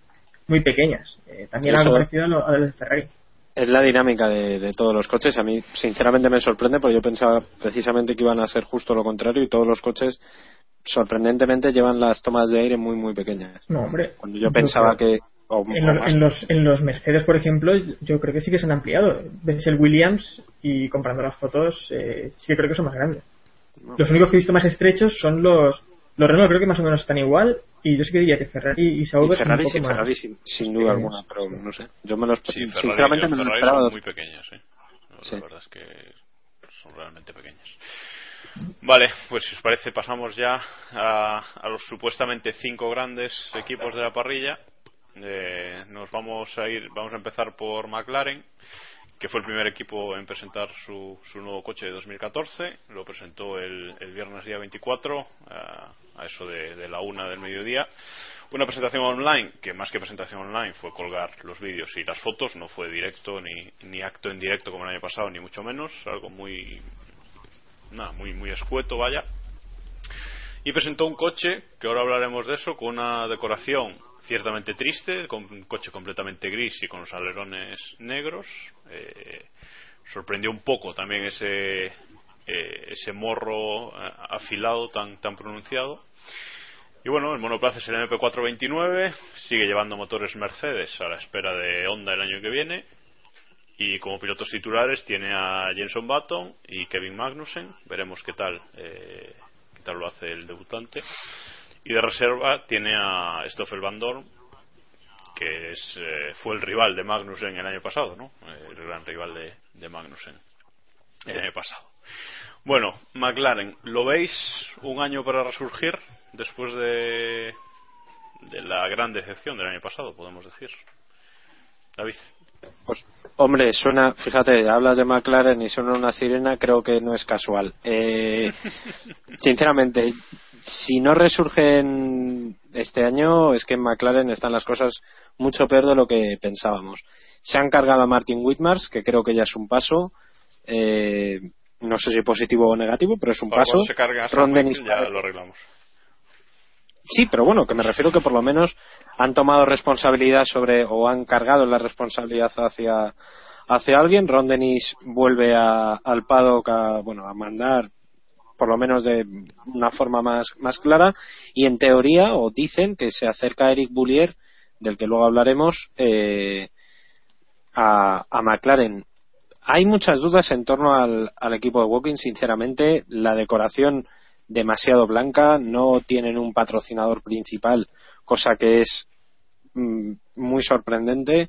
muy pequeñas. Eh, también algo parecido a lo, a lo Ferrari. Es la dinámica de, de todos los coches. A mí, sinceramente, me sorprende porque yo pensaba precisamente que iban a ser justo lo contrario y todos los coches, sorprendentemente, llevan las tomas de aire muy, muy pequeñas. No, hombre. Cuando yo pensaba creo- que. O- En, o los- más. en los, en los Mercedes, por ejemplo, yo creo que sí que se han ampliado. Ves el Williams y comprando las fotos, eh, sí que creo que son más grandes. Los únicos que he visto más estrechos son los los Renault, creo que más o menos están igual. Y yo sí que diría que Ferrari y Sauber Y Ferrari, son un poco más. Ferrari sin, sin duda alguna, pero no sé. Yo me los, Sí, Ferrari, sinceramente los me lo Ferrari esperaba. son muy pequeñas. Sí. La verdad es que son realmente pequeñas. Vale, pues si os parece pasamos ya a, a los supuestamente cinco grandes equipos de la parrilla. Eh, nos vamos a ir, vamos a empezar por McLaren, que fue el primer equipo en presentar su, su nuevo coche de 2014. Lo presentó el, viernes día 24 a, a eso de, de la una del mediodía. Una presentación online, que más que presentación online fue colgar los vídeos y las fotos, no fue directo ni, ni acto en directo como el año pasado, ni mucho menos, algo muy, nada, muy, muy escueto, vaya. Y presentó un coche, que ahora hablaremos de eso, con una decoración ciertamente triste, con un coche completamente gris y con los alerones negros. Eh, sorprendió un poco también ese, eh, ese morro eh, afilado tan, tan pronunciado. Y bueno, el monoplaza es el MP429, sigue llevando motores Mercedes a la espera de Honda el año que viene. Y como pilotos titulares tiene a Jenson Button y Kevin Magnussen. Veremos qué tal, eh, qué tal lo hace el debutante. Y de reserva tiene a Stoffel Van Dorn, que es, eh, fue el rival de Magnussen el año pasado, ¿no? El gran rival de, de Magnussen el año pasado. Bueno, McLaren, ¿lo veis un año para resurgir después de, de la gran decepción del año pasado, podemos decir? David. Pues, hombre, suena, fíjate, hablas de McLaren y suena una sirena, creo que no es casual. Eh, sinceramente, si no resurgen este año, es que en McLaren están las cosas mucho peor de lo que pensábamos. Se han cargado a Martin Whitmars, que creo que ya es un paso. Eh, no sé si positivo o negativo, pero es un paso. se cargue a Ron Sam Dennis Michael ya lo arreglamos. Sí, pero bueno, que me refiero que por lo menos han tomado responsabilidad sobre o han cargado la responsabilidad hacia hacia alguien. Ron Dennis vuelve a, al paddock a, bueno, a mandar por lo menos de una forma más, más clara y en teoría o dicen que se acerca Eric Boulier del que luego hablaremos eh, a, a McLaren. Hay muchas dudas en torno al, equipo de Walking sinceramente la decoración demasiado blanca no tienen un patrocinador principal cosa que es mm, muy sorprendente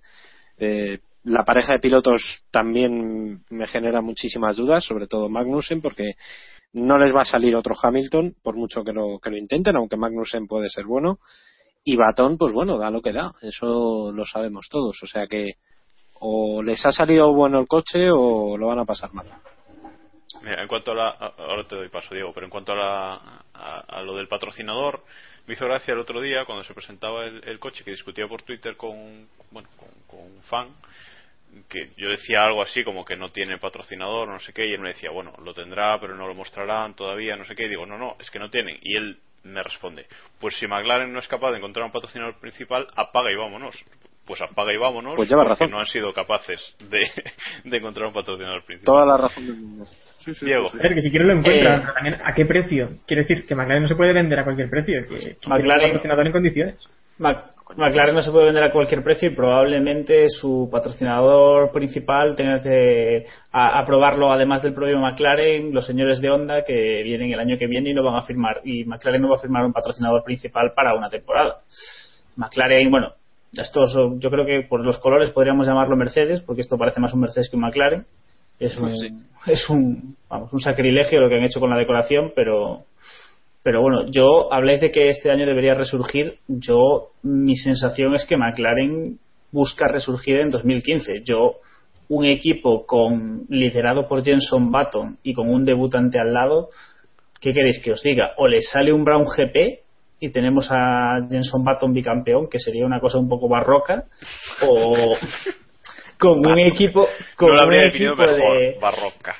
eh, la pareja de pilotos también me genera muchísimas dudas, sobre todo Magnussen, porque no les va a salir otro Hamilton, por mucho que lo, que lo intenten, aunque Magnussen puede ser bueno. Y Baton, pues bueno, da lo que da, eso lo sabemos todos. O sea que o les ha salido bueno el coche o lo van a pasar mal. Mira, en cuanto a la. Ahora te doy paso, Diego, pero en cuanto a, la, a, lo del patrocinador, me hizo gracia el otro día cuando se presentaba el, coche que discutía por Twitter con, bueno, con un fan que yo decía algo así como que no tiene patrocinador, no sé qué, y él me decía, bueno, lo tendrá, pero no lo mostrarán todavía, no sé qué, y digo, no, no, es que no tienen. Y él me responde, pues si McLaren no es capaz de encontrar un patrocinador principal, apaga y vámonos. Pues apaga y vámonos, pues lleva porque razón. no han sido capaces de, de encontrar un patrocinador principal. Toda la razón del mundo. Sí, sí, Diego. Sí, que si quiero lo encuentra, eh, también a qué precio. Quiere decir que McLaren no se puede vender a cualquier precio, que, que McLaren, patrocinador en condiciones. McLaren no se puede vender a cualquier precio y probablemente su patrocinador principal tenga que aprobarlo además del propio McLaren los señores de Honda que vienen el año que viene y no van a firmar. Y McLaren no va a firmar un patrocinador principal para una temporada. McLaren bueno esto yo creo que por los colores podríamos llamarlo Mercedes porque esto parece más un Mercedes que un McLaren. Es un, sí. es un, vamos, un sacrilegio lo que han hecho con la decoración pero pero bueno, yo habláis de que este año debería resurgir. Yo, mi sensación es que McLaren busca resurgir en 2015. Yo, un equipo con liderado por Jenson Button y con un debutante al lado, ¿qué queréis que os diga? O le sale un Brown GP y tenemos a Jenson Button bicampeón, que sería una cosa un poco barroca, o con un equipo con no un equipo mejor, de barroca.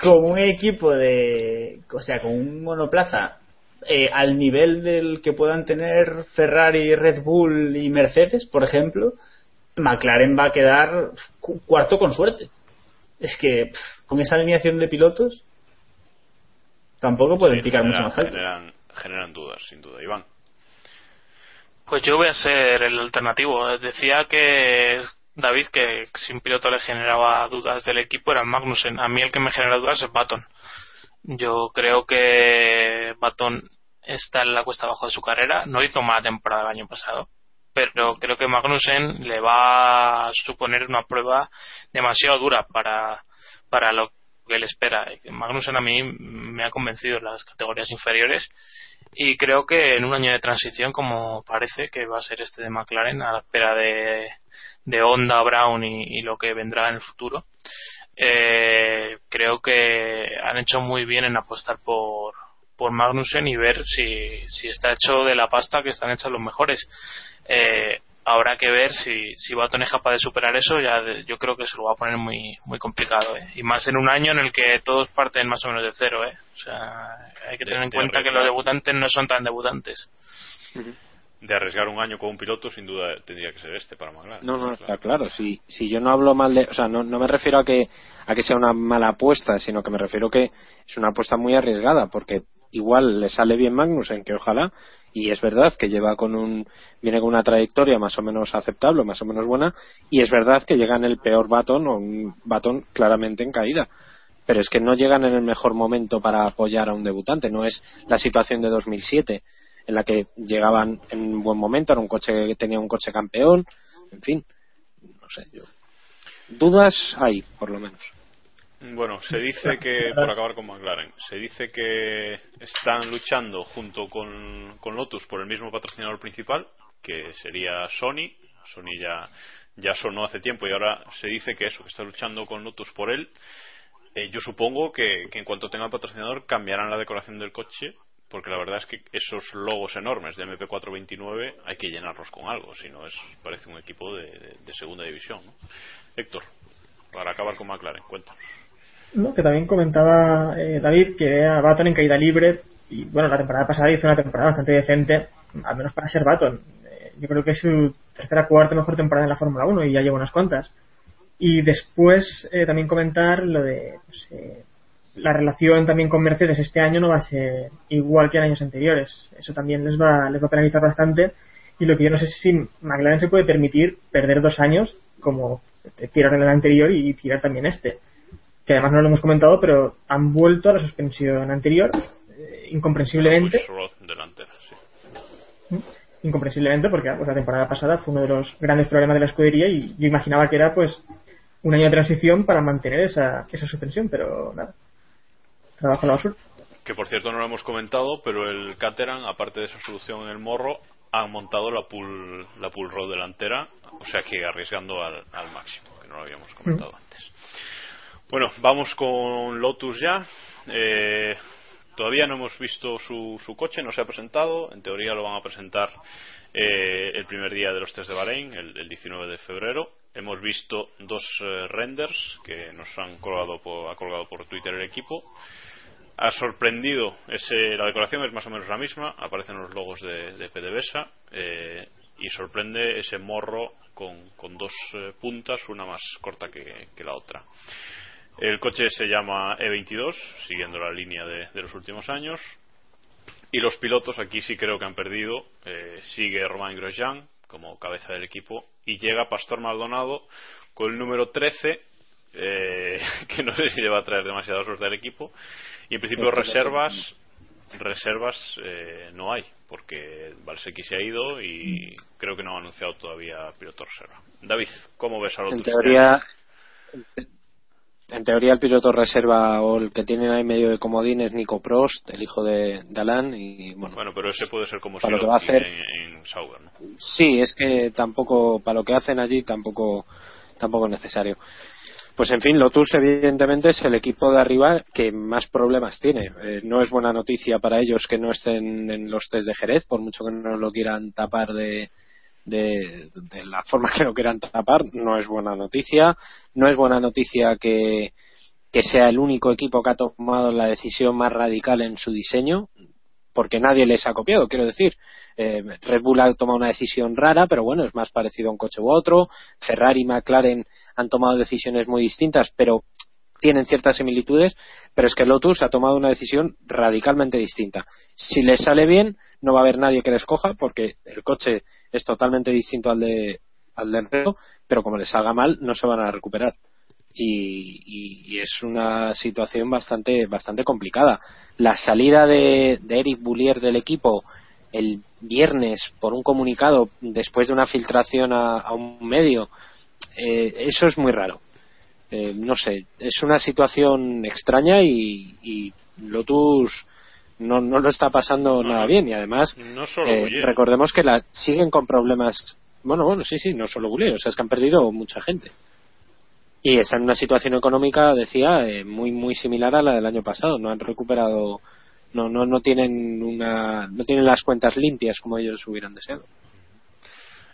con un equipo de o sea con un monoplaza eh, al nivel del que puedan tener Ferrari, Red Bull y Mercedes, por ejemplo, McLaren va a quedar cu- cuarto con suerte. Es que pff, con esa alineación de pilotos tampoco pueden Sí, picar mucho generan, más alto. generan, generan dudas, sin duda. Iván. Pues yo voy a ser el alternativo. Decía que David que si un piloto le generaba dudas del equipo era Magnussen. A mí el que me genera dudas es Baton. Yo creo que Baton está en la cuesta abajo de su carrera. No hizo mala temporada el año pasado, pero creo que Magnussen le va a suponer una prueba demasiado dura para, para lo que él espera. Magnussen a mí me ha convencido en las categorías inferiores y creo que en un año de transición como parece que va a ser este de McLaren a la espera de, de Honda, Brown y, y lo que vendrá en el futuro eh, creo que han hecho muy bien en apostar por por Magnussen y ver si, si está hecho de la pasta que están hechos los mejores eh, habrá que ver si, si Baton es capaz de superar eso ya de- yo creo que se lo va a poner muy muy complicado ¿eh? y más en un año en el que todos parten más o menos de cero ¿eh? o sea hay que De- tener en de cuenta que los debutantes no son tan debutantes De arriesgar un año con un piloto, sin duda tendría que ser este para McLaren. No, no, está claro. Si, si yo no hablo mal de. O sea, no, no me refiero a que, a que sea una mala apuesta, sino que me refiero que es una apuesta muy arriesgada, porque igual le sale bien Magnussen, que ojalá, y es verdad que lleva con un. viene con una trayectoria más o menos aceptable, más o menos buena, y es verdad que llega en el peor batón, o un batón claramente en caída. Pero es que no llegan en el mejor momento para apoyar a un debutante, no es la situación de 2007 en la que llegaban en un buen momento, era un coche tenía un coche campeón, en fin, no sé, yo. Dudas hay, por lo menos. Bueno, se dice que, por acabar con McLaren, se dice que están luchando junto con, Lotus por el mismo patrocinador principal, que sería Sony. Sony ya, ya sonó hace tiempo y ahora se dice que eso, que está luchando con Lotus por él. Eh, yo supongo que, en cuanto tenga el patrocinador cambiarán la decoración del coche, porque la verdad es que esos logos enormes de MP429 hay que llenarlos con algo, si no es, parece un equipo de, de- de segunda división. ¿no? Héctor, para acabar con McLaren, cuéntanos. No, que también comentaba eh, David que era Baton en caída libre y bueno, la temporada pasada hizo una temporada bastante decente, al menos para ser Baton. Eh, yo creo que es su tercera cuarta mejor temporada en la Fórmula 1 y ya lleva unas cuantas. Y después eh, también comentar lo de pues, eh, la relación también con Mercedes este año no va a ser igual que en años anteriores. Eso también les va, les va a penalizar bastante. Y lo que yo no sé es si McLaren se puede permitir perder dos años como tiraron el anterior y tirar también este. Que además no lo hemos comentado, pero han vuelto a la suspensión anterior eh, incomprensiblemente. Delantera, ¿Mm? Incomprensiblemente porque pues, la temporada pasada fue uno de los grandes problemas de la escudería y yo imaginaba que era pues un año de transición para mantener esa, esa suspensión, pero nada. Trabajo la sur. Que por cierto no lo hemos comentado, pero el Caterham, aparte de esa solución en el morro, han montado la pull, la pull delantera, o sea que arriesgando al, al máximo, que no lo habíamos comentado antes. Bueno, vamos con Lotus ya. Eh, todavía no hemos visto su, su coche, no se ha presentado. En teoría lo van a presentar eh, el primer día de los test de Bahrein, el, el 19 de febrero. Hemos visto dos eh, renders que nos han colgado por, ha colgado por Twitter el equipo. Ha sorprendido, ese, la decoración es más o menos la misma, aparecen los logos de, de PDVSA eh, y sorprende ese morro con, con dos eh, puntas, una más corta que, que, la otra. El coche se llama E22, siguiendo la línea de, de los últimos años. Y los pilotos aquí sí creo que han perdido. Eh, sigue Romain Grosjean como cabeza del equipo y llega Pastor Maldonado con el número 13 eh, que no sé si le va a traer demasiada suerte al equipo y en principio reservas reservas eh, no hay porque Valsecchi se ha ido y creo que no ha anunciado todavía piloto reserva David ¿cómo ves a los en teoría en teoría el piloto reserva o el que tienen ahí medio de comodín es Nico Prost, el hijo de, de Alan y bueno. Bueno, pero ese puede ser como para si lo que va a hacer en, en Sauber, ¿no? Sí, es que tampoco para lo que hacen allí tampoco tampoco es necesario. Pues en fin, Lotus evidentemente es el equipo de arriba que más problemas tiene. Eh, no es buena noticia para ellos que no estén en los test de Jerez, por mucho que no lo quieran tapar de, de, de, la forma que lo quieran tapar, no es buena noticia. No es buena noticia que, que sea el único equipo que ha tomado la decisión más radical en su diseño, porque nadie les ha copiado, quiero decir. Eh, Red Bull ha tomado una decisión rara, pero bueno, es más parecido a un coche u otro. Ferrari y McLaren han tomado decisiones muy distintas, pero tienen ciertas similitudes, pero es que Lotus ha tomado una decisión radicalmente distinta. Si les sale bien, no va a haber nadie que les coja, porque el coche es totalmente distinto al de al del resto, pero como les salga mal, no se van a recuperar. Y, es una situación bastante bastante complicada. La salida de, de Eric Boulier del equipo el viernes por un comunicado después de una filtración a, a un medio, eh, eso es muy raro. Eh, no sé, es una situación extraña y, y Lotus no, no lo está pasando No, nada bien y además No solo eh, recordemos que la, siguen con problemas. Bueno, bueno, sí, sí, no solo Boulier, o sea, es que han perdido mucha gente. Y están en una situación económica, decía, eh, muy muy similar a la del año pasado. No han recuperado, no no no tienen una, no tienen las cuentas limpias como ellos hubieran deseado.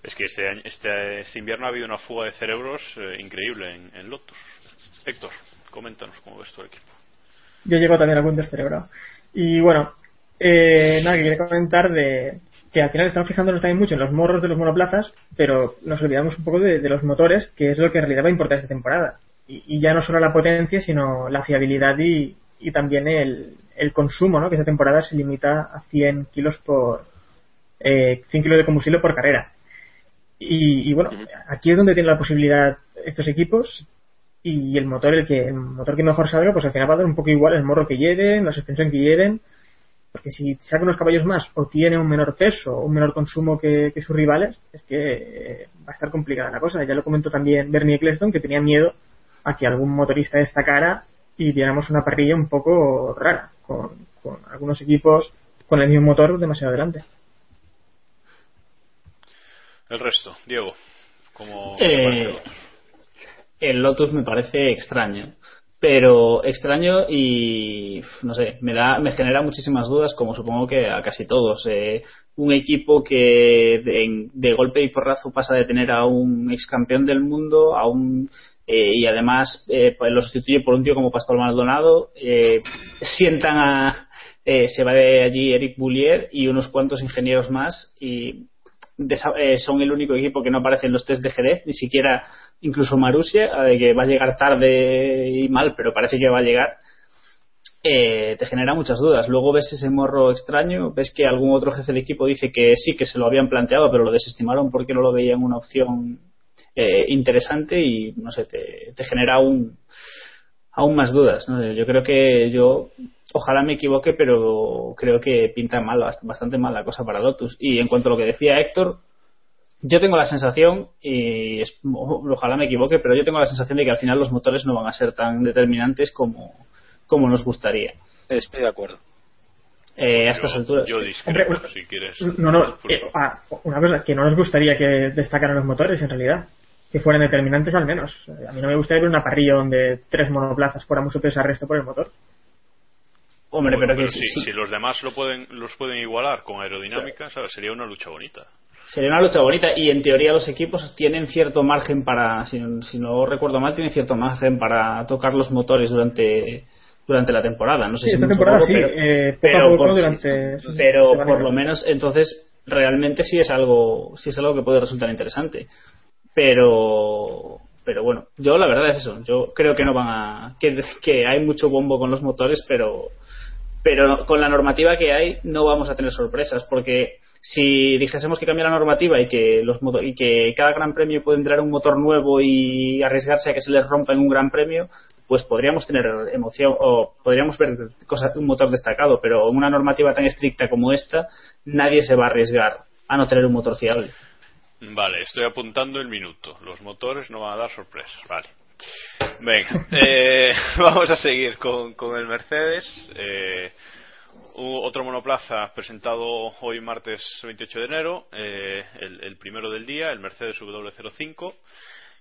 Es que este, este, este invierno ha habido una fuga de cerebros eh, increíble en, Lotus. Héctor, coméntanos cómo ves tu equipo. Yo llego también al punto cerebro. Y bueno, eh, nada, que quería comentar de que al final estamos fijándonos también mucho en los morros de los monoplazas, pero nos olvidamos un poco de, los motores, que es lo que en realidad va a importar esta temporada. Y, ya no solo la potencia, sino la fiabilidad y, y también el, el consumo, ¿no? Que esta temporada se limita a 100 kilos por eh, 100 kilos de combustible por carrera. Y, y bueno, aquí es donde tienen la posibilidad estos equipos y el motor el que el motor que mejor salga pues al final va a dar un poco igual el morro que lleven la suspensión que lleven porque si saca unos caballos más o tiene un menor peso o un menor consumo que, que sus rivales es que eh, va a estar complicada la cosa. Ya lo comentó también Bernie Eccleston que tenía miedo a que algún motorista destacara y viéramos una parrilla un poco rara con, con algunos equipos con el mismo motor demasiado adelante El resto, Diego, ¿cómo Eh, el Lotus me parece extraño pero extraño y no sé me da me genera muchísimas dudas como supongo que a casi todos Eh, un equipo que de, golpe y porrazo pasa de tener a un ex campeón del mundo a un eh, y además eh, pues lo sustituye por un tío como Pastor Maldonado eh, sientan a eh, se va de allí Eric Boulier y unos cuantos ingenieros más y eh, son el único equipo que no aparece en los test de GD, ni siquiera incluso Marussia, eh, que va a llegar tarde y mal, pero parece que va a llegar, eh, te genera muchas dudas. Luego ves ese morro extraño, ves que algún otro jefe de equipo dice que sí, que se lo habían planteado, pero lo desestimaron porque no lo veían una opción eh, interesante y no sé, te, te genera aún, aún más dudas. ¿no? Yo creo que yo, ojalá me equivoque, pero creo que pinta mal, bast- bastante mal la cosa para Lotus. Y en cuanto a lo que decía Héctor, yo tengo la sensación, y es- ojalá me equivoque, pero yo tengo la sensación de que al final los motores no van a ser tan determinantes como, como nos gustaría. Estoy de acuerdo. Eh, a estas Yo- alturas. Yo discrepo, Hombre, si quieres. No, no, eh, ah, una cosa, que no nos gustaría que destacaran los motores en realidad. Que fueran determinantes al menos. A mí no me gustaría ver una parrilla donde tres monoplazas fueran muy superiores al resto por el motor. Hombre, bueno, pero que si, sí- si los demás lo pueden, los pueden igualar con aerodinámica, ¿sabes? Sería una lucha bonita. Sería una lucha bonita y en teoría los equipos tienen cierto margen para, si, si no recuerdo mal, tienen cierto margen para tocar los motores durante durante la temporada. No sé Sí, si esta temporada poco, sí, pero, eh, pero por, durante- pero por lo menos entonces realmente sí es algo sí es algo que puede resultar interesante. Pero pero bueno, yo la verdad es eso. Yo creo que no van a que, que hay mucho bombo con los motores, pero pero con la normativa que hay no vamos a tener sorpresas porque si dijésemos que cambia la normativa y que los y que cada gran premio puede entrar un motor nuevo y arriesgarse a que se les rompa en un gran premio pues podríamos tener emoción o podríamos ver cosas un motor destacado pero en una normativa tan estricta como esta nadie se va a arriesgar a no tener un motor fiable Vale, estoy apuntando el minuto. Los motores no van a dar sorpresas. Vale. Venga, eh, vamos a seguir con, el Mercedes. Eh, otro monoplaza presentado hoy martes 28 de enero, eh, el, primero del día, el Mercedes W05.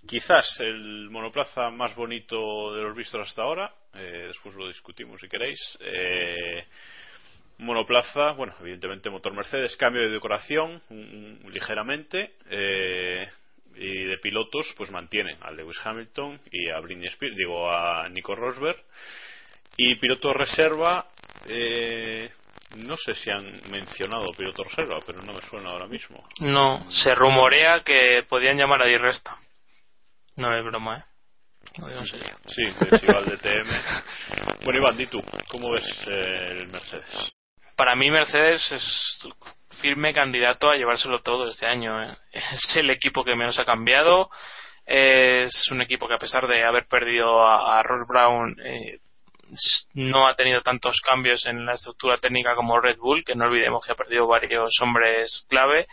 Quizás el monoplaza más bonito de los vistos hasta ahora. eh, después lo discutimos si queréis. Eh, monoplaza, bueno, evidentemente motor Mercedes, cambio de decoración mm, ligeramente eh, y de pilotos pues mantienen a Lewis Hamilton y a Britney Spears, digo a Nico Rosberg y piloto reserva eh, no sé si han mencionado piloto reserva, pero no me suena ahora mismo. No, se rumorea que podían llamar a Di Resta. No es broma, ¿eh? Serio. Sí, de Chival de TM. Bueno, Iván, di tú, ¿cómo ves eh, el Mercedes? Para mí Mercedes es firme candidato a llevárselo todo este año. ¿eh? Es el equipo que menos ha cambiado. Es un equipo que a pesar de haber perdido a, a Ross Brown eh, no ha tenido tantos cambios en la estructura técnica como Red Bull, que no olvidemos que ha perdido varios hombres clave.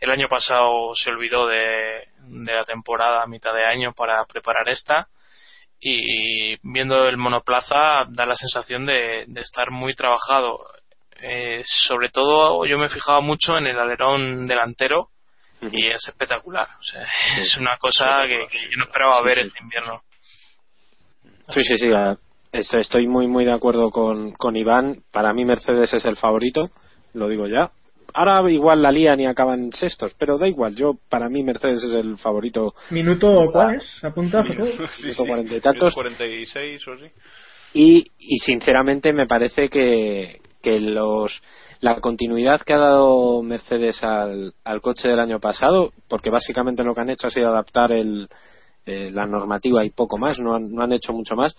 El año pasado se olvidó de, la temporada a mitad de año para preparar esta y viendo el monoplaza da la sensación de estar muy trabajado. Eh, sobre todo yo me he fijado mucho en el alerón delantero y es espectacular. O sea, es una cosa que, que yo no esperaba Sí, ver sí. este invierno. Sí, sí, sí. Estoy muy, muy de acuerdo con, con Iván. Para mí Mercedes es el favorito, lo digo ya. Ahora igual la lían y acaban sextos, pero da igual. Yo, para mí Mercedes es el favorito. ¿Minuto cuál es? Sí, Minuto sí, cuarenta y tantos. 46 o así. Y, y sinceramente me parece que, que los la continuidad que ha dado Mercedes al, al coche del año pasado, porque básicamente lo que han hecho ha sido adaptar el, eh, la normativa y poco más, no han, no han hecho mucho más,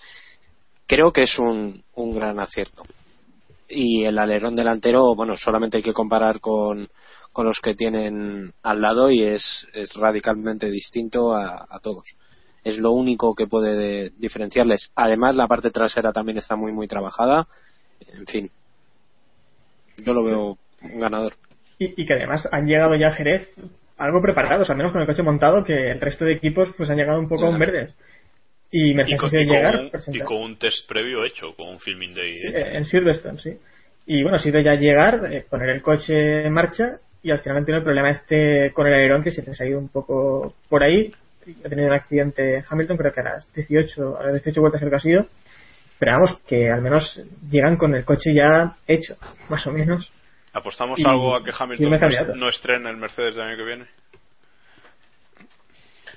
creo que es un, un gran acierto. Y el alerón delantero, bueno, solamente hay que comparar con, con los que tienen al lado y es, es radicalmente distinto a, a todos. Es lo único que puede de- diferenciarles. Además, la parte trasera también está muy, muy trabajada. En fin, yo lo veo un ganador. Y, y que además han llegado ya a Jerez algo preparados, al menos con el coche montado, que el resto de equipos pues han llegado un poco a un verdes. Y Y Mercedes con, de y con llegar, un, y con un test previo hecho, con un filming day. Sí, eh, en Silverstone, sí. Y bueno, ha sido ya llegar, eh, poner el coche en marcha y al final tenido el problema este con el alerón que se les ha ido un poco por ahí. Ha tenido un accidente Hamilton, creo que a las 18, a las 18 vueltas creo que ha sido. Pero vamos, que al menos llegan con el coche ya hecho, más o menos. ¿Apostamos Y- algo a que Hamilton no, estrene el Mercedes del año que viene?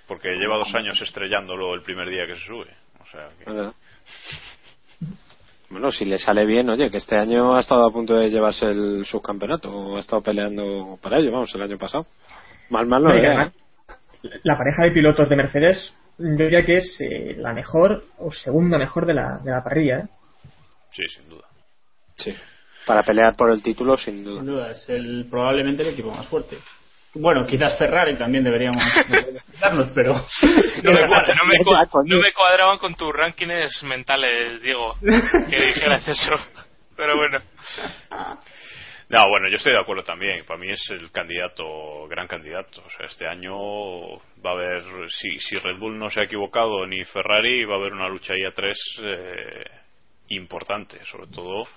Porque lleva dos años estrellándolo el primer día que se sube. O sea que- ¿verdad? Bueno, si le sale bien, oye, que este año ha estado a punto de llevarse el subcampeonato, o ha estado peleando para ello, vamos, el año pasado. Mal, mal no además, la pareja de pilotos de Mercedes yo diría que es eh, la mejor o segunda mejor de la, de la parrilla. ¿eh? Sí, sin duda. Sí. Para pelear por el título, sin duda. Sin duda, es el, probablemente el equipo más fuerte. Bueno, quizás Ferrari también deberíamos quitarnos, pero. No me, cua- no me no me cuadraban con tus rankings mentales, Diego, que dijeras eso. Pero bueno. No, bueno, yo estoy de acuerdo también. Para mí es el candidato, gran candidato. O sea, este año va a haber, si, si Red Bull no se ha equivocado ni Ferrari, va a haber una lucha ahí a tres eh, importante. Sobre todo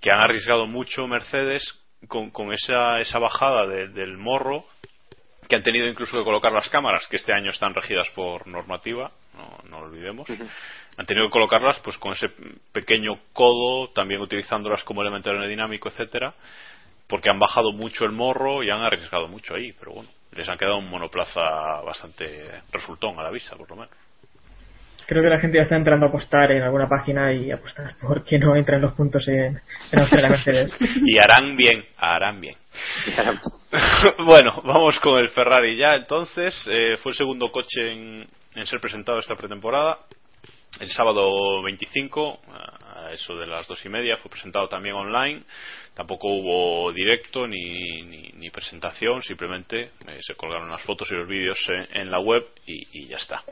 que han arriesgado mucho Mercedes con, con esa, esa bajada de- del morro que han tenido incluso que colocar las cámaras, que este año están regidas por normativa, no, no lo olvidemos. Han tenido que colocarlas pues con ese pequeño codo, también utilizándolas como elemento aerodinámico, etcétera, porque han bajado mucho el morro y han arriesgado mucho ahí, pero bueno, les han quedado un monoplaza bastante resultón a la vista, por lo menos. Creo que la gente ya está entrando a apostar en alguna página y apostar por que no entren los puntos en, en Australia Mercedes. Y harán bien, harán bien. bueno, vamos con el Ferrari ya. Entonces, eh, fue el segundo coche en, en ser presentado esta pretemporada. El sábado 25, a eso de las dos y media, fue presentado también online. Tampoco hubo directo ni, ni, ni presentación, simplemente eh, se colgaron las fotos y los vídeos en, en la web y, ya está.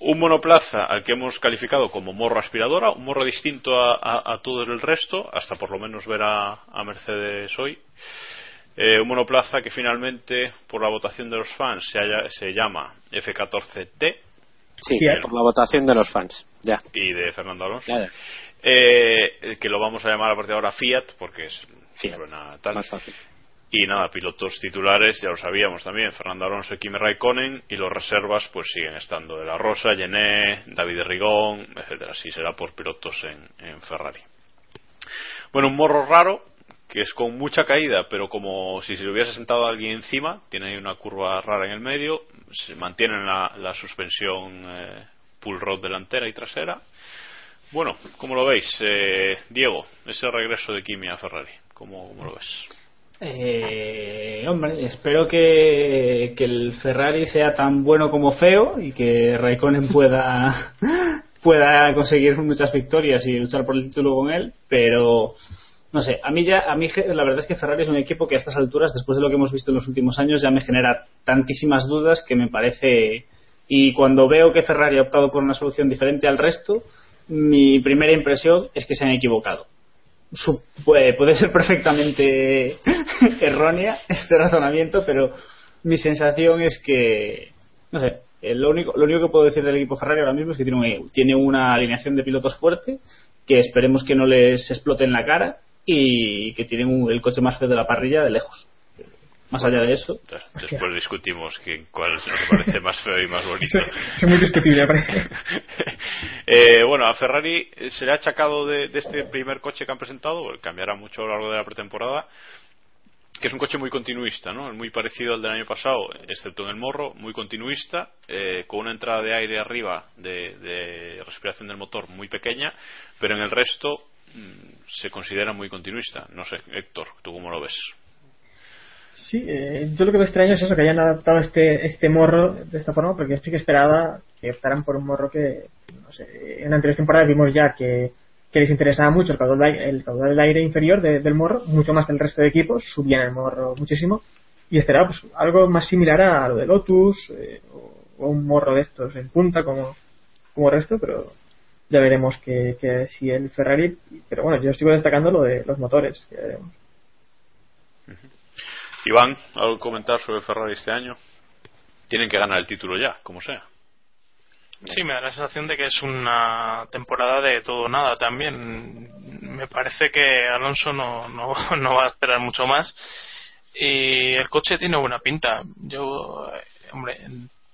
Un monoplaza al que hemos calificado como morro aspiradora, un morro distinto a, a- todo el resto, hasta por lo menos ver a Mercedes hoy. Eh, un monoplaza que finalmente, por la votación de los fans, se, halla- se llama F14T Sí, Bien. por la votación de los fans. Ya. y de Fernando Alonso. Ya, ya. Eh, que lo vamos a llamar a partir de ahora Fiat, porque es, Fiat. suena tal. Más fácil. Y nada, pilotos titulares, ya lo sabíamos también, Fernando Alonso y Kimi Raikkonen, y los reservas pues siguen estando De La Rosa, Gené, David Rigón, etcétera. Así será por pilotos en, en Ferrari. Bueno, un morro raro, que es con mucha caída, pero como si se le hubiese sentado alguien encima, tiene ahí una curva rara en el medio, se mantiene la, la suspensión eh, pull rod delantera y trasera. Bueno, ¿cómo lo veis? Eh, Diego, ese regreso de Kimi a Ferrari, ¿cómo, cómo lo ves? Eh, hombre, espero que, que el Ferrari sea tan bueno como feo y que Raikkonen pueda pueda conseguir muchas victorias y luchar por el título con él, pero no sé, a mí ya a mí la verdad es que Ferrari es un equipo que a estas alturas después de lo que hemos visto en los últimos años ya me genera tantísimas dudas que me parece y cuando veo que Ferrari ha optado por una solución diferente al resto, mi primera impresión es que se han equivocado. Su- puede, puede ser perfectamente errónea este razonamiento, pero mi sensación es que, no sé, eh, lo único, lo único que puedo decir del equipo Ferrari ahora mismo es que tiene, un- tiene una alineación de pilotos fuerte, que esperemos que no les explote en la cara y que tienen un- el coche más feo de la parrilla de lejos. Más allá de eso, Después discutimos quién, cuál nos parece más feo y más bonito. Es muy discutible, parece. Eh, bueno, a Ferrari eh, se le ha achacado de, de este primer coche que han presentado, porque cambiará mucho a lo largo de la pretemporada, que es un coche muy continuista, ¿no? Muy parecido al del año pasado, excepto en el morro, muy continuista, eh, con una entrada de aire arriba de, de respiración del motor muy pequeña, pero en el resto se considera muy continuista. No sé, Héctor, ¿tú cómo lo ves? Sí, eh, yo lo que me extraño es eso, que hayan adaptado este, este morro de esta forma, porque yo sí que esperaba que optaran por un morro que, no sé, en anteriores temporadas vimos ya que, les interesaba mucho el caudal, del aire inferior de- del morro, mucho más que el resto de equipos, subían el morro muchísimo, y esperaba pues, algo más similar a lo de Lotus, eh, o, un morro de estos en punta como, como resto, pero ya veremos que, que si el Ferrari, pero bueno, yo sigo destacando lo de los motores, que veremos. Iván, ¿algo que comentar sobre Ferrari este año? Tienen que ganar el título ya, como sea. Sí, me da la sensación de que es una temporada de todo o nada también. Me parece que Alonso no, no, no va a esperar mucho más. Y el coche tiene buena pinta. Yo, hombre,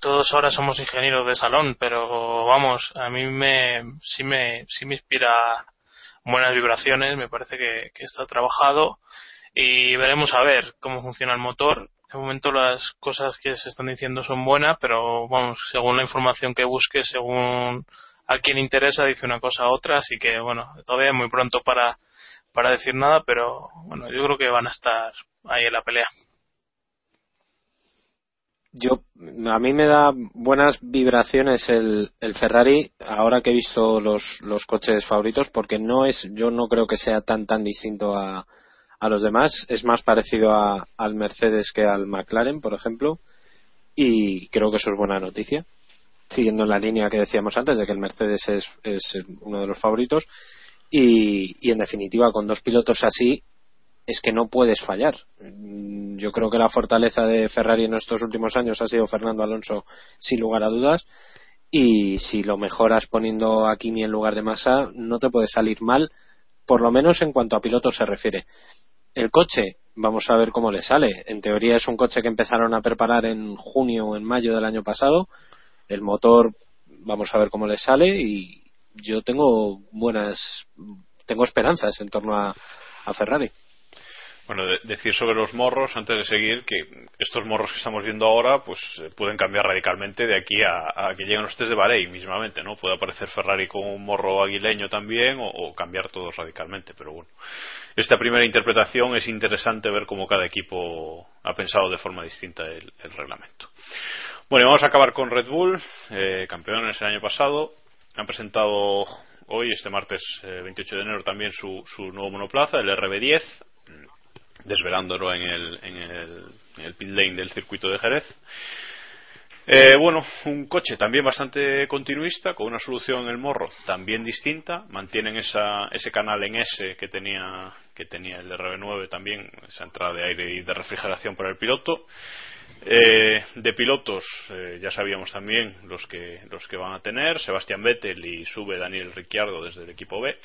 todos ahora somos ingenieros de salón, pero vamos, a mí me, sí me, sí me inspira buenas vibraciones. Me parece que, que está trabajado y veremos a ver cómo funciona el motor. De momento las cosas que se están diciendo son buenas, pero vamos, según la información que busques, según a quien interesa, dice una cosa a otra, así que bueno, todavía es muy pronto para, para decir nada, pero bueno, yo creo que van a estar ahí en la pelea. Yo a mí me da buenas vibraciones el, el Ferrari ahora que he visto los, los coches favoritos porque no es yo no creo que sea tan tan distinto a, a los demás. Es más parecido a, al Mercedes que al McLaren por ejemplo y creo que eso es buena noticia siguiendo la línea que decíamos antes de que el Mercedes es, es uno de los favoritos y, y en definitiva con dos pilotos así es que no puedes fallar. Mm, Yo creo que la fortaleza de Ferrari en estos últimos años ha sido Fernando Alonso, sin lugar a dudas. Y si lo mejoras poniendo a Kimi en lugar de Massa, no te puede salir mal, por lo menos en cuanto a pilotos se refiere. El coche, vamos a ver cómo le sale. En teoría es un coche que empezaron a preparar en junio o en mayo del año pasado. El motor, vamos a ver cómo le sale. Y yo tengo buenas, tengo esperanzas en torno a, a Ferrari. Bueno, de- decir sobre los morros, antes de seguir, que estos morros que estamos viendo ahora, pues eh, pueden cambiar radicalmente de aquí a, que lleguen los test de Bahrein mismamente, ¿no? Puede aparecer Ferrari con un morro aguileño también, o, cambiar todos radicalmente, pero bueno. Esta primera interpretación es interesante ver cómo cada equipo ha pensado de forma distinta el, reglamento. Bueno, vamos a acabar con Red Bull, eh, campeones el año pasado. Han presentado hoy, este martes eh, 28 de enero, también su nuevo monoplaza, el RB10 desvelándolo en el, en el, pit lane del circuito de Jerez. Eh, bueno, un coche también bastante continuista, con una solución en el morro también distinta. Mantienen esa, ese canal en S que tenía, que tenía el RB9 también, esa entrada de aire y de refrigeración para el piloto. Eh, de pilotos eh, ya sabíamos también los que, los que van a tener, Sebastián Vettel y sube Daniel Ricciardo desde el equipo B.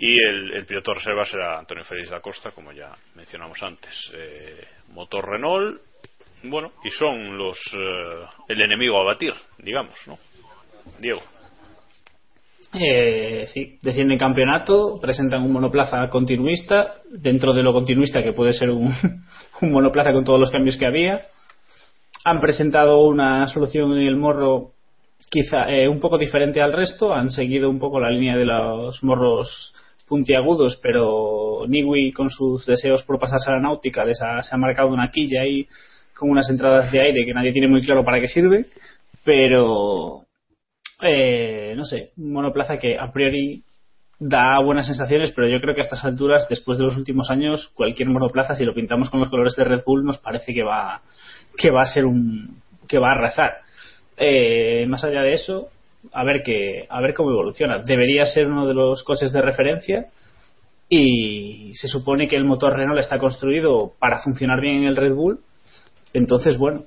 Y el, el piloto reserva será Antonio Félix da Costa, como ya mencionamos antes. Eh, motor Renault, bueno, y son los eh, el enemigo a batir, digamos, ¿no? Diego. Eh, sí, defienden campeonato, presentan un monoplaza continuista, dentro de lo continuista que puede ser un, un monoplaza con todos los cambios que había. Han presentado una solución en el morro quizá eh, un poco diferente al resto, han seguido un poco la línea de los morros puntiagudos, pero Niwi con sus deseos por pasarse a la náutica les ha- se ha marcado una quilla ahí con unas entradas de aire que nadie tiene muy claro para qué sirve, pero eh, no sé, un monoplaza que a priori da buenas sensaciones, pero yo creo que a estas alturas, después de los últimos años, cualquier monoplaza, si lo pintamos con los colores de Red Bull, nos parece que va, que va a ser un, que va a arrasar. Eh, más allá de eso, a ver que, a ver cómo evoluciona. Debería ser uno de los coches de referencia y se supone que el motor Renault está construido para funcionar bien en el Red Bull. Entonces, bueno,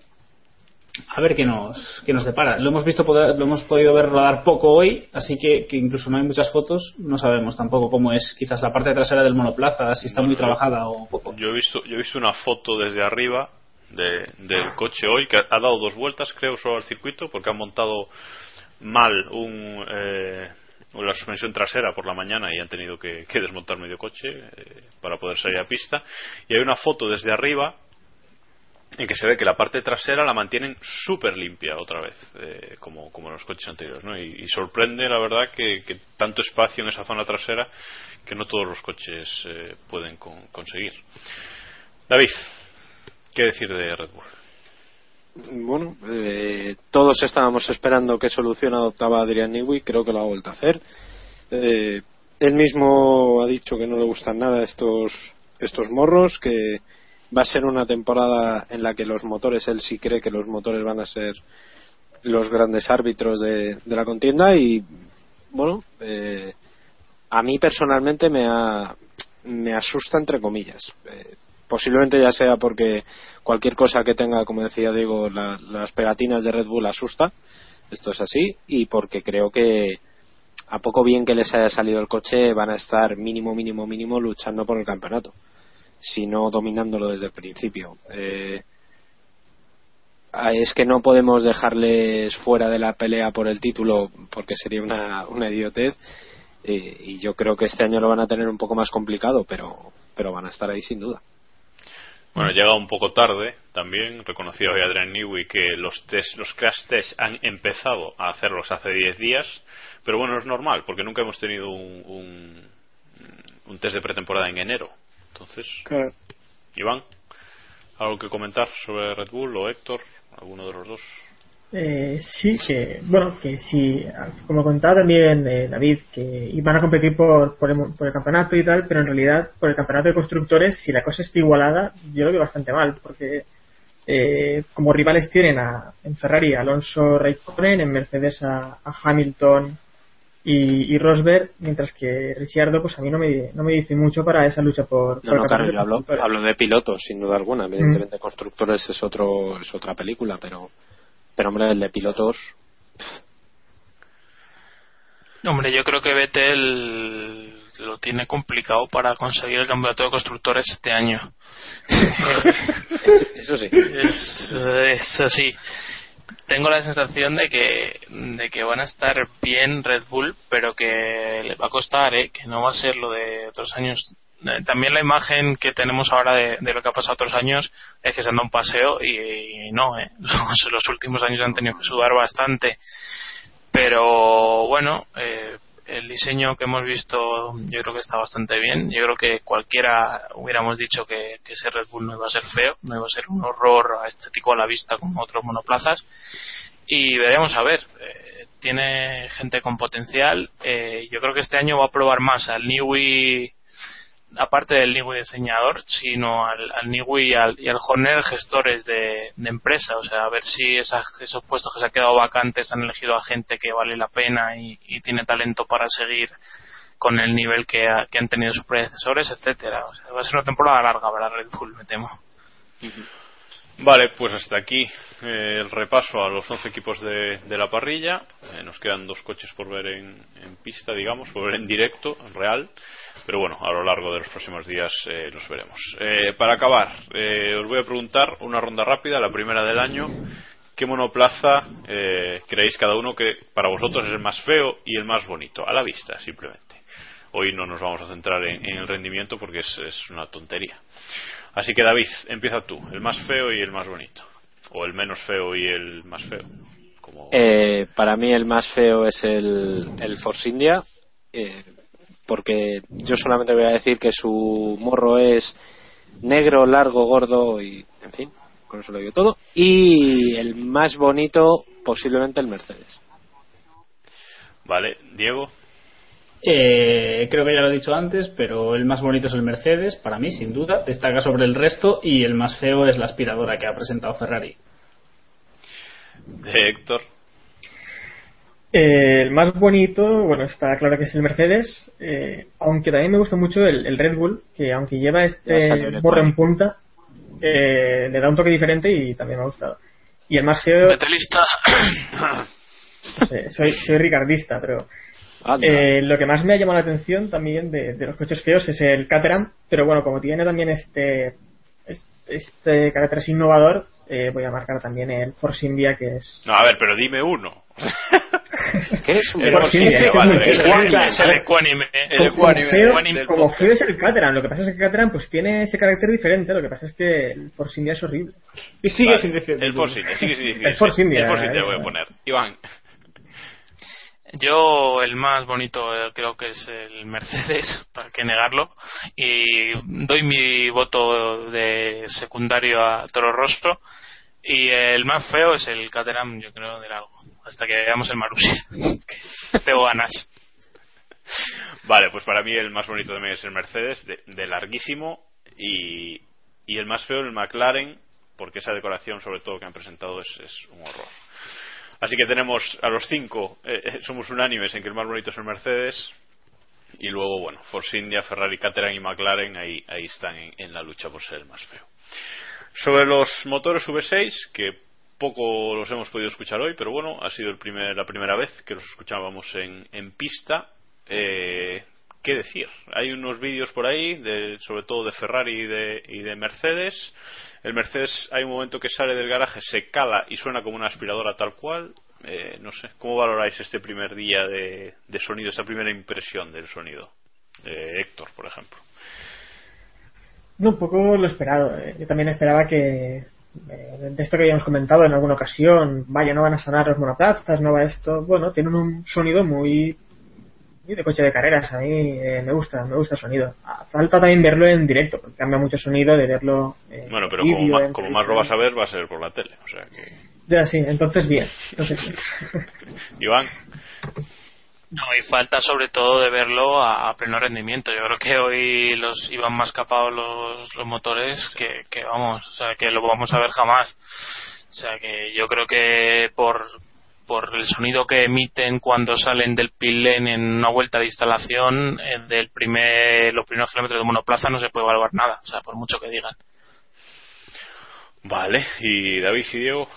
a ver qué nos, qué nos depara. Lo hemos visto, lo hemos podido ver rodar poco hoy, así que, que incluso no hay muchas fotos, no sabemos tampoco cómo es quizás la parte trasera del monoplaza, si está muy trabajada o poco. Yo he visto, yo he visto una foto desde arriba de- del coche hoy que ha dado dos vueltas, creo, solo al circuito, porque han montado mal un, eh, la suspensión trasera por la mañana y han tenido que, desmontar medio coche eh, para poder salir a pista. Y hay una foto desde arriba en que se ve que la parte trasera la mantienen súper limpia otra vez, eh, como, como en los coches anteriores. ¿no? Y, sorprende, la verdad, que, que tanto espacio en esa zona trasera que no todos los coches eh, pueden con- conseguir. David, ¿qué decir de Red Bull? Bueno, eh, todos estábamos esperando qué solución adoptaba Adrian Newey, creo que lo ha vuelto a hacer. Eh, él mismo ha dicho que no le gustan nada estos, estos morros, que va a ser una temporada en la que los motores, él sí cree que los motores van a ser los grandes árbitros de, la contienda y bueno, eh, a mí personalmente me, ha- me asusta entre comillas. Eh, posiblemente ya sea porque cualquier cosa que tenga, como decía Diego, la- las pegatinas de Red Bull asusta. Esto es así. Y porque creo que a poco bien que les haya salido el coche, van a estar mínimo, mínimo, mínimo luchando por el campeonato. Si no dominándolo desde el principio. Eh, ah, es que no podemos dejarles fuera de la pelea por el título porque sería una, una idiotez. Eh, y yo creo que este año lo van a tener un poco más complicado, pero, pero van a estar ahí sin duda. Bueno, llega un poco tarde también. Reconocía hoy Adrian Newey que los test, los crash tests han empezado a hacerlos hace 10 días. Pero bueno, es normal, porque nunca hemos tenido un, un, un test de pretemporada en enero. Entonces, Iván, ¿algo que comentar sobre Red Bull o Héctor ¿Alguno de los dos? Eh, sí, que, bueno, que si, como contaba también eh, David, que iban a competir por, por, el, por el campeonato y tal, pero en realidad por el campeonato de constructores, si la cosa está igualada, yo lo veo bastante mal, porque eh, como rivales tienen a, en Ferrari a Alonso Raikkonen, en Mercedes a, a Hamilton y, y, Rosberg, mientras que Ricciardo, pues a mí no me, no me dice mucho para esa lucha por. No, por no, el claro, yo hablo, de constructores. hablo de pilotos, sin duda alguna. Evidentemente, constructores es otro es otra película, pero, pero hombre, el de pilotos. Hombre, yo creo que Vettel lo tiene complicado para conseguir el campeonato de constructores este año. Eso sí. Es, es así. Tengo la sensación de que, de que van a estar bien Red Bull, pero que le va a costar, ¿eh? que no va a ser lo de otros años. Eh, También la imagen que tenemos ahora de, lo que ha pasado otros años es que se anda un paseo y, no, ¿eh? los, últimos años han tenido que sudar bastante. Pero bueno, eh, el diseño que hemos visto yo creo que está bastante bien. Yo creo que cualquiera hubiéramos dicho que, que ese Red Bull no iba a ser feo, no iba a ser un horror estético a la vista como otros monoplazas. Y veremos a ver. Eh, tiene gente con potencial. Eh, yo creo que este año va a probar más al Niwi, aparte del Niwi diseñador, sino al, al Niwi y al, y al Horner gestores de, de empresa. O sea, a ver si esas, esos puestos que se han quedado vacantes han elegido a gente que vale la pena y, tiene talento para seguir con el nivel que, ha- que han tenido sus predecesores, etcétera. O sea, va a ser una temporada larga para Red Bull, me temo. Vale, pues hasta aquí eh, el repaso a los 11 equipos de, de la parrilla. Eh, nos quedan dos coches por ver en, pista, digamos, por ver en directo, en real. Pero bueno, a lo largo de los próximos días eh, los veremos. Eh, para acabar, os voy a preguntar una ronda rápida, la primera del año. ¿Qué monoplaza creéis cada uno que para vosotros es el más feo y el más bonito? A la vista, simplemente. Hoy no nos vamos a centrar en, el rendimiento porque es una tontería. Así que David, empieza tú, el más feo y el más bonito. O el menos feo y el más feo. Como... Eh, para mí el más feo es el, el Force India, eh, porque yo solamente voy a decir que su morro es negro, largo, gordo y, en fin, con eso lo digo todo. Y el más bonito, posiblemente el Mercedes. Vale, Diego. Eh, creo que ya lo he dicho antes, pero el más bonito es el Mercedes, para mí, sin duda. Destaca sobre el resto y el más feo es la aspiradora que ha presentado Ferrari. De Héctor. Eh, el más bonito, bueno, está claro que es el Mercedes, eh, aunque también me gusta mucho el, el Red Bull, que aunque lleva este borro en punta, eh, le da un toque diferente y también me ha gustado. Y el más feo, sé, soy, soy ricardista, pero. Eh, lo que más me ha llamado la atención también de, de los coches feos es el Caterham, pero bueno, como tiene también este este, este carácter innovador, eh, voy a marcar también el Force India, que es... No, a ver, pero dime uno. Es que eres un El Force Force India, India, es vale, el- ecuánime. El como, ecuánime feo, como es el Caterham, lo que pasa es que el Caterham pues tiene ese carácter diferente, lo que pasa es que el Force India es horrible. Y sigue Vale, sin decir. El Force India, sigue sin decir. El Force India, El Force India eh, voy a poner. Iván. Yo el más bonito eh, creo que es el Mercedes, para que negarlo, y doy mi voto de secundario a Toro Rosso, y el más feo es el Caterham, yo creo, de largo, hasta que veamos el Marussia. Tengo ganas. Vale, pues para mí el más bonito también es el Mercedes, de, de larguísimo, y, y el más feo el McLaren, porque esa decoración sobre todo que han presentado es, es un horror. Así que tenemos a los cinco, eh, eh, somos unánimes en que el más bonito es el Mercedes, y luego, bueno, Force India, Ferrari, Caterham y McLaren ahí, ahí están en, la lucha por ser el más feo. Sobre los motores V6, que poco los hemos podido escuchar hoy, pero bueno, ha sido el primer, la primera vez que los escuchábamos en, en pista. Eh, ¿Qué decir? Hay unos vídeos por ahí, de, sobre todo de Ferrari y de, y de Mercedes. El Mercedes hay un momento que sale del garaje, se cala y suena como una aspiradora tal cual. Eh, no sé, ¿cómo valoráis este primer día de, sonido, esta primera impresión del sonido? Eh, Héctor, por ejemplo. No, un poco lo esperado. eh. Yo también esperaba que, eh, de esto que habíamos comentado en alguna ocasión, vaya, no van a sonar los monoplazas, no va esto. Bueno, tienen un sonido muy muy de coche de carreras. A mí eh, me gusta, me gusta el sonido. Falta también verlo en directo, porque cambia mucho el sonido de verlo. eh, Bueno, pero vídeo, como, en como más lo vas a ver, va a ser por la tele. O sea que. Ya, sí, entonces bien. Entonces, bien. Iván, No, y falta sobre todo de verlo a, a pleno rendimiento. Yo creo que hoy los iban más capados los, los motores que, que vamos, o sea, que lo vamos a ver jamás. O sea, que yo creo que por por el sonido que emiten cuando salen del pit lane en una vuelta de instalación eh, del primer los primeros kilómetros de monoplaza no se puede evaluar nada, o sea, por mucho que digan. vale. Y David y Diego,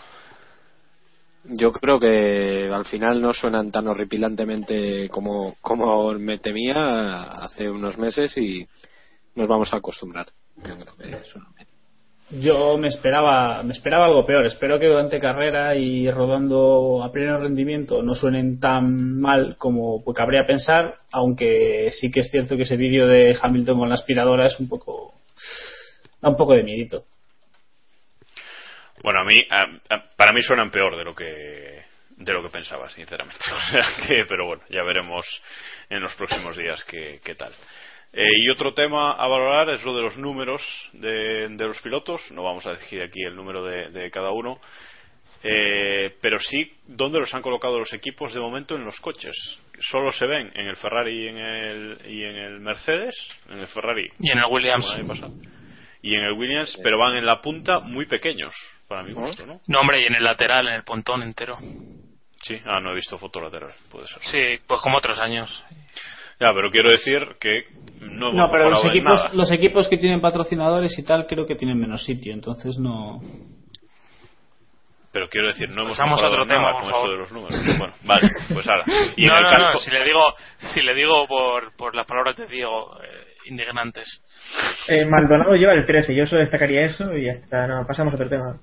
Yo creo que al final no suenan tan horripilantemente como, como me temía hace unos meses y nos vamos a acostumbrar. Yo creo que bien. Yo me esperaba, me esperaba algo peor. Espero que durante carrera y rodando a pleno rendimiento no suenen tan mal como pues, cabría pensar, aunque sí que es cierto que ese vídeo de Hamilton con la aspiradora es un poco da un poco de miedito. bueno, a mí, a- para mí suenan peor de lo que de lo que pensaba, sinceramente. Pero bueno, ya veremos en los próximos días qué, qué tal. Eh, y otro tema a valorar es lo de los números de, de los pilotos. No vamos a decir aquí el número de, de cada uno. Eh, pero sí dónde los han colocado los equipos de momento en los coches. Solo se ven en el Ferrari y en el, y en el Mercedes, en el Ferrari Y en el Williams. y en el Williams, pero van en la punta muy pequeños, para mi gusto, ¿no? No, hombre, y en el lateral, en el pontón entero. Sí, ah, no he visto foto lateral, puede ser. Sí, pues como otros años. Ya, pero quiero decir que no hemos No, pero los en equipos, nada. los equipos que tienen patrocinadores y tal creo que tienen menos sitio, entonces no. Pero quiero decir, no hemos Pasamos otro en nada tema, por con esto de los números. Bueno, vale, pues ahora. Y en no, el no, casco, no, si le digo, si le digo por, por las palabras de Diego, eh, indignantes. Eh, Maldonado lleva el 13, yo solo destacaría eso y ya está. No, pasamos a otro tema.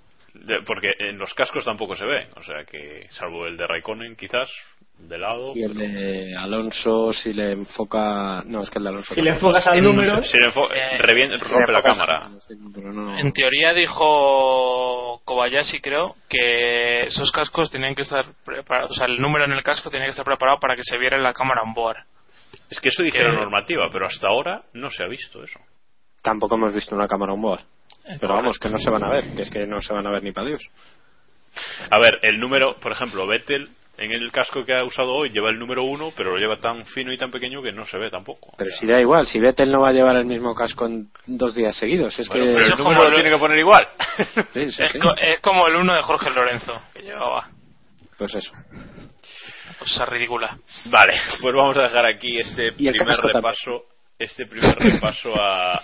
porque en los cascos tampoco se ve, o sea que, salvo el de Raikkonen quizás, de lado. Y el de Alonso, si le enfoca. No, es que el de Alonso. Si le enfocas al número, Si le enfo- Eh, revien- Si le rompe la cámara. no- En teoría dijo Kobayashi, creo, que esos cascos tenían que estar preparados, o sea, el número en el casco tenía que estar preparado para que se viera en la cámara on board. Es que eso dijeron Que- normativa, pero hasta ahora no se ha visto eso. Tampoco hemos visto una cámara on board. Pero vamos, que no se van a ver, que es que no se van a ver ni para Dios. A ver, el número, por ejemplo, Vettel en el casco que ha usado hoy lleva el número uno, pero lo lleva tan fino y tan pequeño que no se ve tampoco. Pero si da igual, si Vettel no va a llevar el mismo casco en dos días seguidos, es Bueno, que. pero el es número como lo tiene que poner igual. Sí, sí, Es, sí. co- es como el uno de Jorge Lorenzo, que llevaba. Pues eso. Cosa ridícula. Vale, pues vamos a dejar aquí este primer también. repaso, este primer repaso a,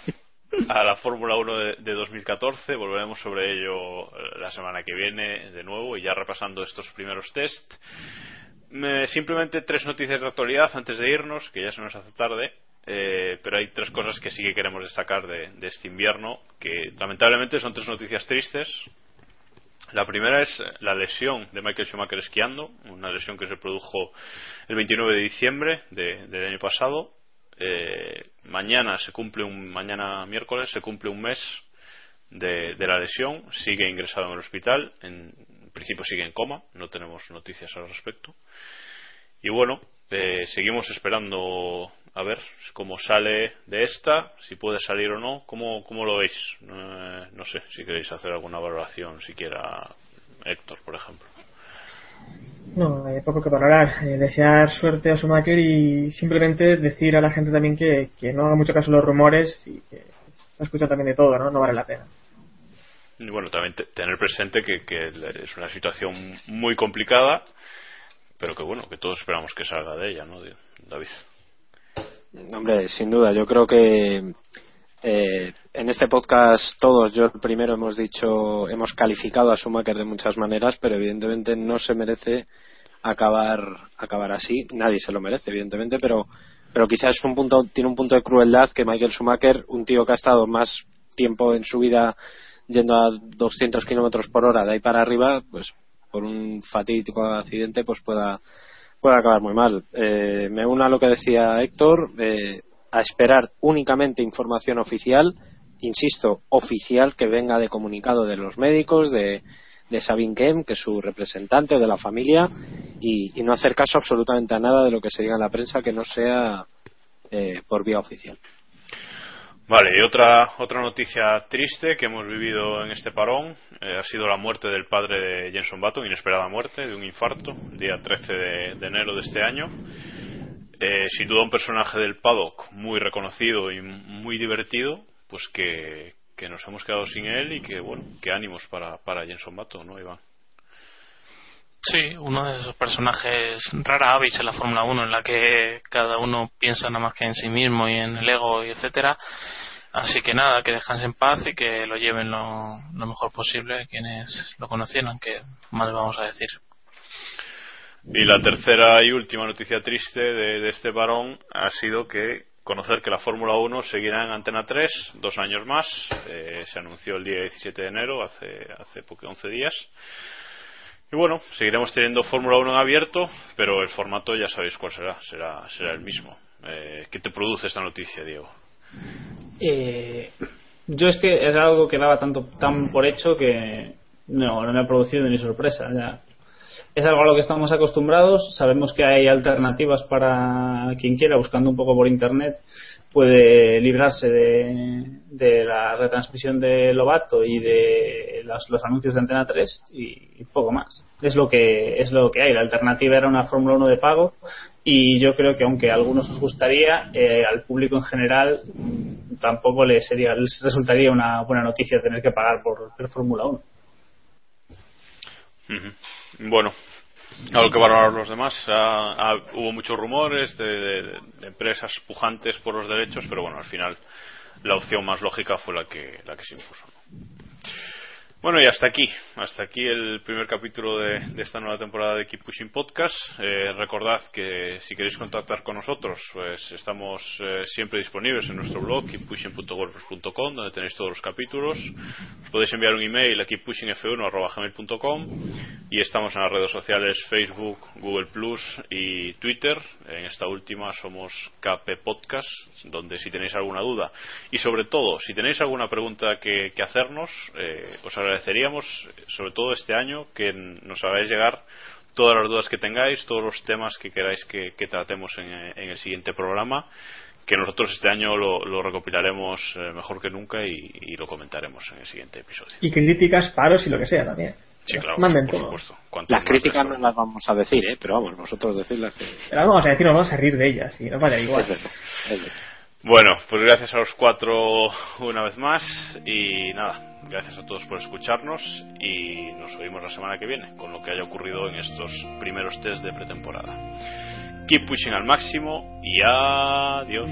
a la Fórmula 1 de, de 2014. Volveremos sobre ello eh, la semana que viene de nuevo y ya repasando estos primeros test. Me- simplemente tres noticias de actualidad antes de irnos, que ya se nos hace tarde. eh, pero hay tres cosas que sí que queremos destacar de, de este invierno, que lamentablemente son tres noticias tristes. La primera es la lesión de Michael Schumacher esquiando, una lesión que se produjo el 29 de diciembre de- del año pasado. Eh, mañana se cumple un mañana miércoles se cumple un mes de, de la lesión. Sigue ingresado en el hospital. En principio sigue en coma. No tenemos noticias al respecto. Y bueno, eh, seguimos esperando a ver cómo sale de esta, si puede salir o no. ¿Cómo, cómo lo veis? Eh, no sé si queréis hacer alguna valoración, siquiera Héctor, por ejemplo. No, hay poco que valorar. Eh, desear suerte a Schumacher y simplemente decir a la gente también que, que no haga mucho caso a los rumores y que se escucha también de todo, ¿no? No vale la pena. Y bueno, también te- tener presente que, que es una situación muy complicada, pero que bueno, que todos esperamos que salga de ella, ¿no, David? Hombre, sin duda, yo creo que eh, en este podcast todos, yo primero hemos dicho, hemos calificado a Schumacher de muchas maneras, pero evidentemente no se merece acabar acabar así. Nadie se lo merece, evidentemente, pero pero quizás un punto, tiene un punto de crueldad que Michael Schumacher, un tío que ha estado más tiempo en su vida yendo a 200 kilómetros por hora de ahí para arriba, pues por un fatídico accidente, pues pueda puede acabar muy mal. Eh, me uno a lo que decía Héctor, eh, a esperar únicamente información oficial, insisto, oficial que venga de comunicado de los médicos, de, de Sabine Kem, que es su representante de la familia, y, no hacer caso absolutamente a nada de lo que se diga en la prensa que no sea eh, por vía oficial. Vale, y otra, otra noticia triste que hemos vivido en este parón eh, ha sido la muerte del padre de Jenson Button, inesperada muerte de un infarto, el día 13 de, enero de este año. Eh, sin duda un personaje del paddock muy reconocido y muy divertido, pues que, que nos hemos quedado sin él y que, bueno, qué ánimos para, para Jenson Button, ¿no, Iván? Sí, uno de esos personajes rara avis en la Fórmula 1 en la que cada uno piensa nada más que en sí mismo y en el ego y etcétera. Así que nada, que descansen en paz y que lo lleven lo, mejor posible quienes lo conocieran, que más vamos a decir. Y la tercera y última noticia triste de, este varón ha sido que conocer que la Fórmula 1 seguirá en Antena 3 dos años más. Eh, se anunció el día 17 de enero, hace, hace poco, 11 días. Y bueno, seguiremos teniendo Fórmula 1 en abierto, pero el formato ya sabéis cuál será, será, será el mismo. Eh, ¿Qué te produce esta noticia, Diego? Eh, yo es que es algo que daba tanto tan por hecho que no, no me ha producido ni sorpresa. Ya. Es algo a lo que estamos acostumbrados, sabemos que hay alternativas para quien quiera, buscando un poco por internet, puede librarse de, la retransmisión de Lobato y de los, anuncios de Antena 3 y, poco más. Es lo que es lo que hay. La alternativa era una Fórmula 1 de pago y yo creo que aunque a algunos os gustaría, eh, al público en general mm, tampoco les, sería, les resultaría una buena noticia tener que pagar por ver Fórmula 1. Bueno, algo que valorar los demás. hubo muchos rumores de, empresas pujantes por los derechos, pero bueno, al final la opción más lógica fue la que, la que se impuso. Bueno, y hasta aquí. Hasta aquí el primer capítulo de, esta nueva temporada de Keep Pushing Podcast. Eh, recordad que si queréis contactar con nosotros, pues estamos eh, siempre disponibles en nuestro blog, keeppushing.wordpress.com, donde tenéis todos los capítulos. podéis enviar un email a keeppushingf1.gmail.com y estamos en las redes sociales Facebook, Google Plus y Twitter. En esta última somos KP Podcast, donde si tenéis alguna duda y sobre todo, si tenéis alguna pregunta que, hacernos, eh, os agradeceríamos, sobre todo este año, que nos hagáis llegar todas las dudas que tengáis, todos los temas que queráis que, tratemos en, el siguiente programa, que nosotros este año lo, recopilaremos eh, mejor que nunca y, lo comentaremos en el siguiente episodio. Y críticas, paros y lo que sea también. Sí, claro, por supuesto. Las críticas no las vamos a decir, ¿eh? pero vamos, nosotros decirlas que... Las vamos a decir, nos vamos a reír de ellas y nos vaya igual. Bueno, pues gracias a los cuatro una vez más y nada, gracias a todos por escucharnos y nos oímos la semana que viene con lo que haya ocurrido en estos primeros test de pretemporada. Keep pushing al máximo y adiós.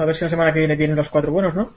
A ver si la semana que viene tienen los cuatro buenos, ¿no?